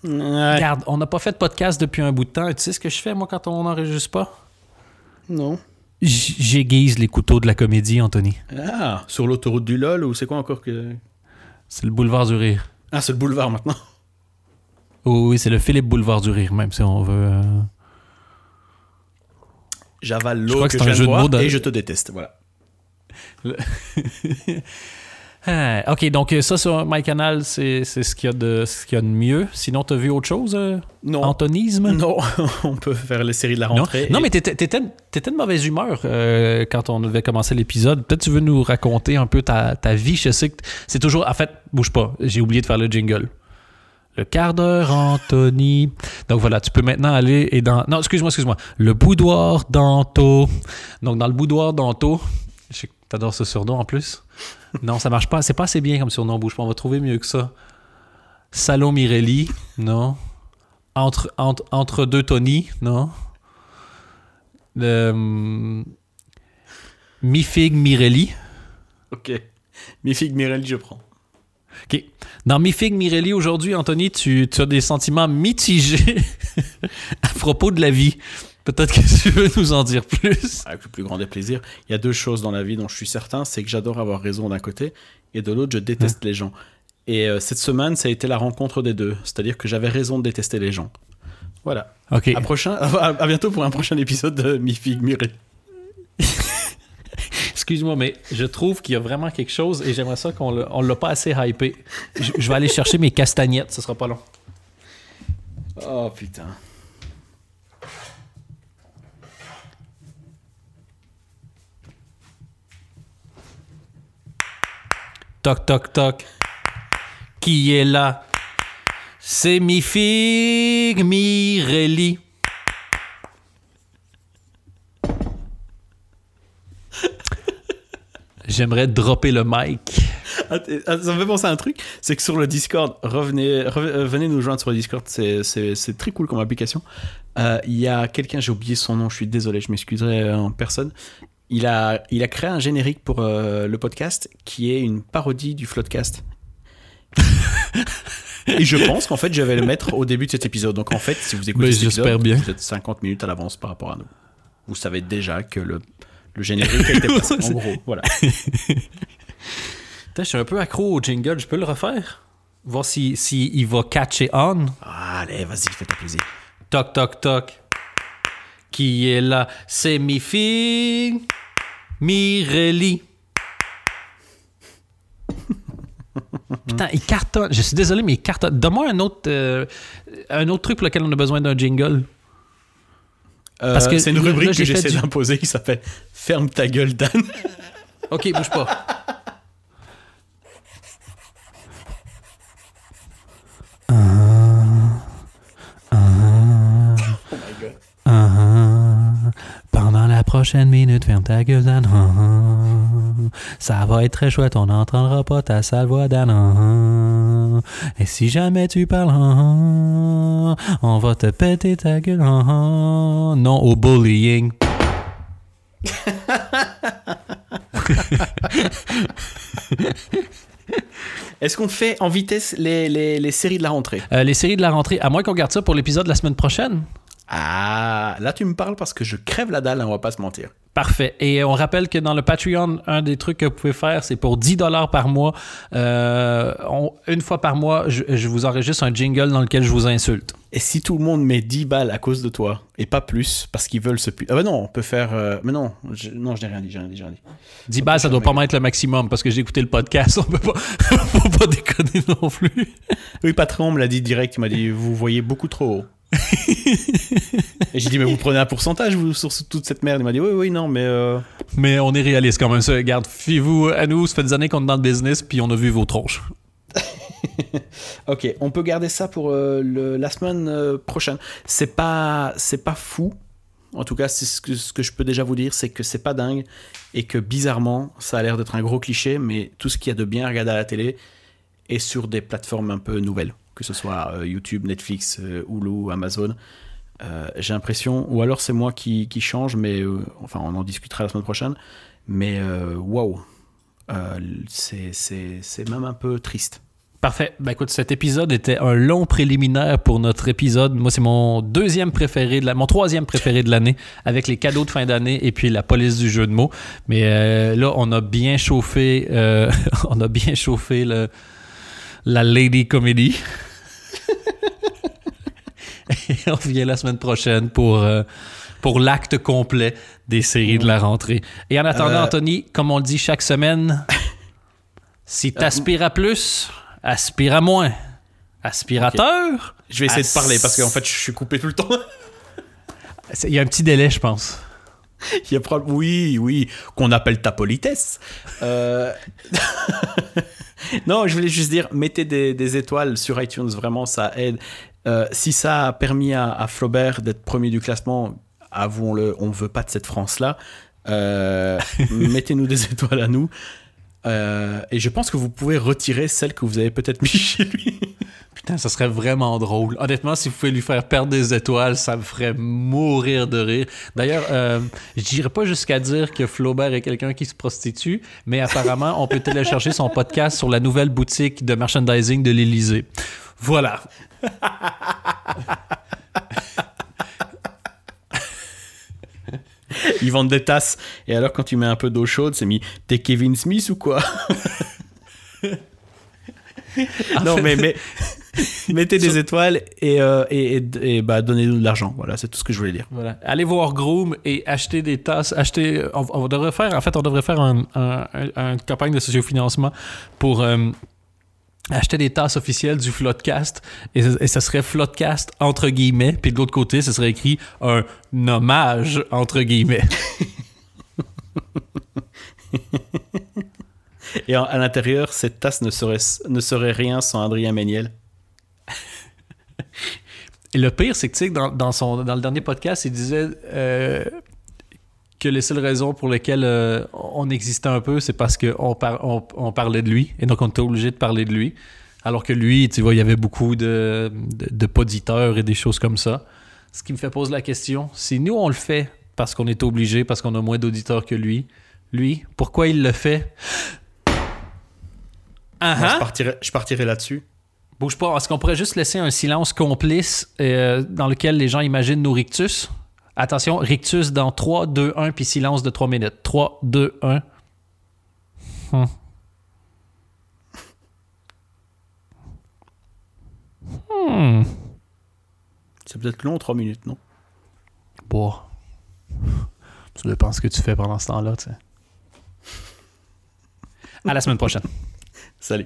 Speaker 1: Regarde, on n'a pas fait de podcast depuis un bout de temps. Tu sais ce que je fais, moi, quand on n'enregistre pas?
Speaker 2: Non.
Speaker 1: J'aiguise les couteaux de la comédie, Anthony.
Speaker 2: Ah, sur l'autoroute du LOL ou c'est quoi encore que.
Speaker 1: C'est le boulevard du rire.
Speaker 2: Ah, c'est le boulevard maintenant.
Speaker 1: Oh, oui, c'est le Philippe Boulevard du rire, même si on veut. euh.
Speaker 2: J'avale l'eau que,
Speaker 1: que
Speaker 2: je
Speaker 1: c'est un
Speaker 2: viens de
Speaker 1: jeu de
Speaker 2: et je te déteste. Voilà.
Speaker 1: Ah, ok, donc euh, ça sur MyCanal, c'est c'est ce qu'il y, a de- ce y a de mieux. Sinon, t'as vu autre chose? euh,
Speaker 2: Non.
Speaker 1: Antonisme?
Speaker 2: Non, on peut faire les séries de la rentrée.
Speaker 1: non
Speaker 2: et-
Speaker 1: mais t'étais, de mauvaise humeur euh, quand on devait commencer l'épisode. Peut-être tu veux nous raconter un peu ta, ta vie. Je sais que c'est toujours... En fait, bouge pas. J'ai oublié de faire le jingle. Le quart d'heure, Anthony. Donc voilà, tu peux maintenant aller et dans... Non, excuse-moi, excuse-moi. Le boudoir d'Anto. Donc dans le boudoir d'Anto... Je t'adores ce surnom en plus. Non, ça marche pas. C'est pas assez bien comme surnom. Bouge pas. On va trouver mieux que ça. Salon Mirelli. Non. Entre, entre, entre deux Tony. Non. Mi-Fig Mirelli.
Speaker 2: Ok. Mi figue Mirelli, je prends.
Speaker 1: OK. Dans Mi-Fig Mirelli, aujourd'hui, Anthony, tu, tu as des sentiments mitigés à propos de la vie. Peut-être que tu veux nous en dire plus.
Speaker 2: Avec le plus grand des plaisirs. Il y a deux choses dans la vie dont je suis certain c'est que j'adore avoir raison d'un côté et de l'autre, je déteste les gens. Et euh, cette semaine, ça a été la rencontre des deux. C'est-à-dire que j'avais raison de détester les gens. Voilà.
Speaker 1: OK.
Speaker 2: À, prochain, à, à bientôt pour un prochain épisode de Mi figue Mirelli.
Speaker 1: Excuse-moi, mais je trouve qu'il y a vraiment quelque chose et j'aimerais ça qu'on on l'a pas assez hypé. Je, je vais aller chercher mes castagnettes, ce sera pas long.
Speaker 2: Oh putain.
Speaker 1: Toc, toc, toc. Qui est là? C'est mi-fig Mirelli. J'aimerais dropper le mic.
Speaker 2: Ah, ah, Ça me fait penser à un truc, c'est que sur le Discord, revenez, rev- euh, venez nous joindre sur le Discord, c'est- très cool comme application. Euh, Il y a quelqu'un, j'ai oublié son nom, je suis désolé, je m'excuserai euh, en personne. Il a, il a créé un générique pour euh, le podcast qui est une parodie du Floodcast. Et je pense qu'en fait, je vais le mettre au début de cet épisode. Donc en fait, si vous écoutez
Speaker 1: Mais
Speaker 2: cet épisode,
Speaker 1: bien.
Speaker 2: vous êtes 50 minutes à l'avance par rapport à nous. Vous savez déjà que le, le générique passé. En gros, voilà.
Speaker 1: Putain, je suis un peu accro au jingle, je peux le refaire? Voir si, si il va catcher on.
Speaker 2: Allez, vas-y, fais-toi plaisir.
Speaker 1: Toc, toc, toc. Qui est là? C'est mi-fig Mirelli. Putain, il cartonne. Je suis désolé, mais il cartonne. Donne-moi un autre, euh, un autre truc pour lequel on a besoin d'un jingle.
Speaker 2: Euh,
Speaker 1: Parce que
Speaker 2: c'est une rubrique
Speaker 1: là,
Speaker 2: que j'essaie
Speaker 1: du-
Speaker 2: d'imposer qui s'appelle Ferme ta gueule, Dan.
Speaker 1: Ok, bouge pas. Pendant la prochaine minute, ferme ta gueule, Dan. Ça va être très chouette, on n'entendra pas ta sale voix, Dan. Et si jamais tu parles, uh-huh, on va te péter ta gueule. uh-huh. Non au bullying.
Speaker 2: Est-ce qu'on fait en vitesse les, les, les séries de la rentrée?
Speaker 1: Euh, les séries de la rentrée, à moins qu'on garde ça pour l'épisode de la semaine prochaine.
Speaker 2: Ah, là tu me parles parce que je crève la dalle, hein, on va pas se mentir.
Speaker 1: Parfait. Et on rappelle que dans le Patreon, un des trucs que vous pouvez faire, c'est pour 10 dollars par mois. euh, on- une fois par mois, je, je vous enregistre un jingle dans lequel je vous insulte.
Speaker 2: Et si tout le monde met 10 balles à cause de toi, et pas plus, parce qu'ils veulent se... pu- Ah bah non, on peut faire... euh, Mais non, je... non, je n'ai rien dit, j'ai rien dit, j'ai rien dit.
Speaker 1: 10 balles, ça doit pas être le maximum parce que j'ai écouté le podcast. On peut pas, faut pas déconner non plus.
Speaker 2: Oui, Patron me l'a dit direct, il m'a dit, vous voyez beaucoup trop haut. Et j'ai dit, mais vous prenez un pourcentage vous, sur toute cette merde Il m'a dit, oui, oui, non, mais... euh,
Speaker 1: Mais on est réaliste quand même. Ça, regarde, fiez-vous à nous. Ça fait des années qu'on est dans le business puis on a vu vos tronches.
Speaker 2: Ok, on peut garder ça pour euh, le- la semaine euh, prochaine. C'est pas, c'est pas fou. En tout cas, ce que, ce que je peux déjà vous dire, c'est que c'est pas dingue et que bizarrement, ça a l'air d'être un gros cliché, mais tout ce qu'il y a de bien à regarder à la télé est sur des plateformes un peu nouvelles, que ce soit euh, YouTube, Netflix, euh, Hulu, Amazon. Euh, j'ai l'impression, ou alors c'est moi qui, change, mais enfin on en discutera la semaine prochaine. Mais waouh, Euh, c'est même un peu triste.
Speaker 1: Parfait. Ben écoute, cet épisode était un long préliminaire pour notre épisode. Moi, c'est mon deuxième préféré, mon troisième préféré de l'année, avec les cadeaux de fin d'année et puis la police du jeu de mots. Mais là, on a bien chauffé, on a bien chauffé le, la Lady Comedy. et on revient la semaine prochaine pour, euh, pour l'acte complet des séries de la rentrée. Et en attendant,
Speaker 2: Euh,
Speaker 1: Anthony, comme on le dit chaque semaine, si t'aspires à plus, aspire à moins. Aspirateur?
Speaker 2: Je vais essayer de parler parce qu'en fait je suis coupé tout le temps.
Speaker 1: Il y a un petit délai, je pense.
Speaker 2: Il y a Oui, oui, qu'on appelle ta politesse. Euh, non, je voulais juste dire, mettez des, des étoiles sur iTunes, vraiment, ça aide. Euh, si ça a permis à, à Flaubert d'être premier du classement, avouons-le, on ne veut pas de cette France-là. Euh, Mettez-nous des étoiles à nous. Euh, et je pense que vous pouvez retirer celles que vous avez peut-être mis chez lui.
Speaker 1: Putain, ça serait vraiment drôle. Honnêtement, si vous pouvez lui faire perdre des étoiles, ça me ferait mourir de rire. D'ailleurs, euh, je dirais pas jusqu'à dire que Flaubert est quelqu'un qui se prostitue, mais apparemment, on peut télécharger son podcast sur la nouvelle boutique de merchandising de l'Élysée. Voilà.
Speaker 2: Ils vendent des tasses. Et alors, quand tu mets un peu d'eau chaude, c'est mis T'es Kevin Smith ou quoi? Non, mais, mais mettez des étoiles et, euh, et, et- et, bah, donnez-nous de l'argent. Voilà, c'est tout ce que je voulais dire.
Speaker 1: Voilà. Allez voir Groom et achetez des tasses. Acheter, on, on devrait faire, en fait, on devrait faire un, un- un- une campagne de sociofinancement pour euh, acheter des tasses officielles du Floodcast. Et, et ça serait Floodcast entre guillemets. Puis de l'autre côté, ce serait écrit un hommage entre guillemets.
Speaker 2: Et à l'intérieur, cette tasse ne serait, ne serait rien sans Adrien Méniel.
Speaker 1: Et le pire, c'est que, tu sais, dans, dans, son, dans le dernier podcast, il disait euh, que les seules raisons pour lesquelles euh, on existait un peu, c'est parce qu'on par- on, on parlait de lui. Et donc, on était obligé de parler de lui. Alors que lui, tu vois, il y avait beaucoup de, de, de poditeurs et des choses comme ça. Ce qui me fait poser la question, si nous, on le fait parce qu'on est obligé, parce qu'on a moins d'auditeurs que lui, lui, pourquoi il le fait? Ah
Speaker 2: Moi, je partirais, je partirais là-dessus.
Speaker 1: Bouge pas. Est-ce qu'on pourrait juste laisser un silence complice euh, dans lequel les gens imaginent nos rictus? Attention, rictus dans 3, 2, 1, puis silence de 3 minutes. 3, 2, 1. Hmm. Hmm.
Speaker 2: C'est peut-être long, 3 minutes, non?
Speaker 1: Bon. Ça dépend ce que tu fais pendant ce temps-là, tu sais. À la semaine prochaine.
Speaker 2: Salut.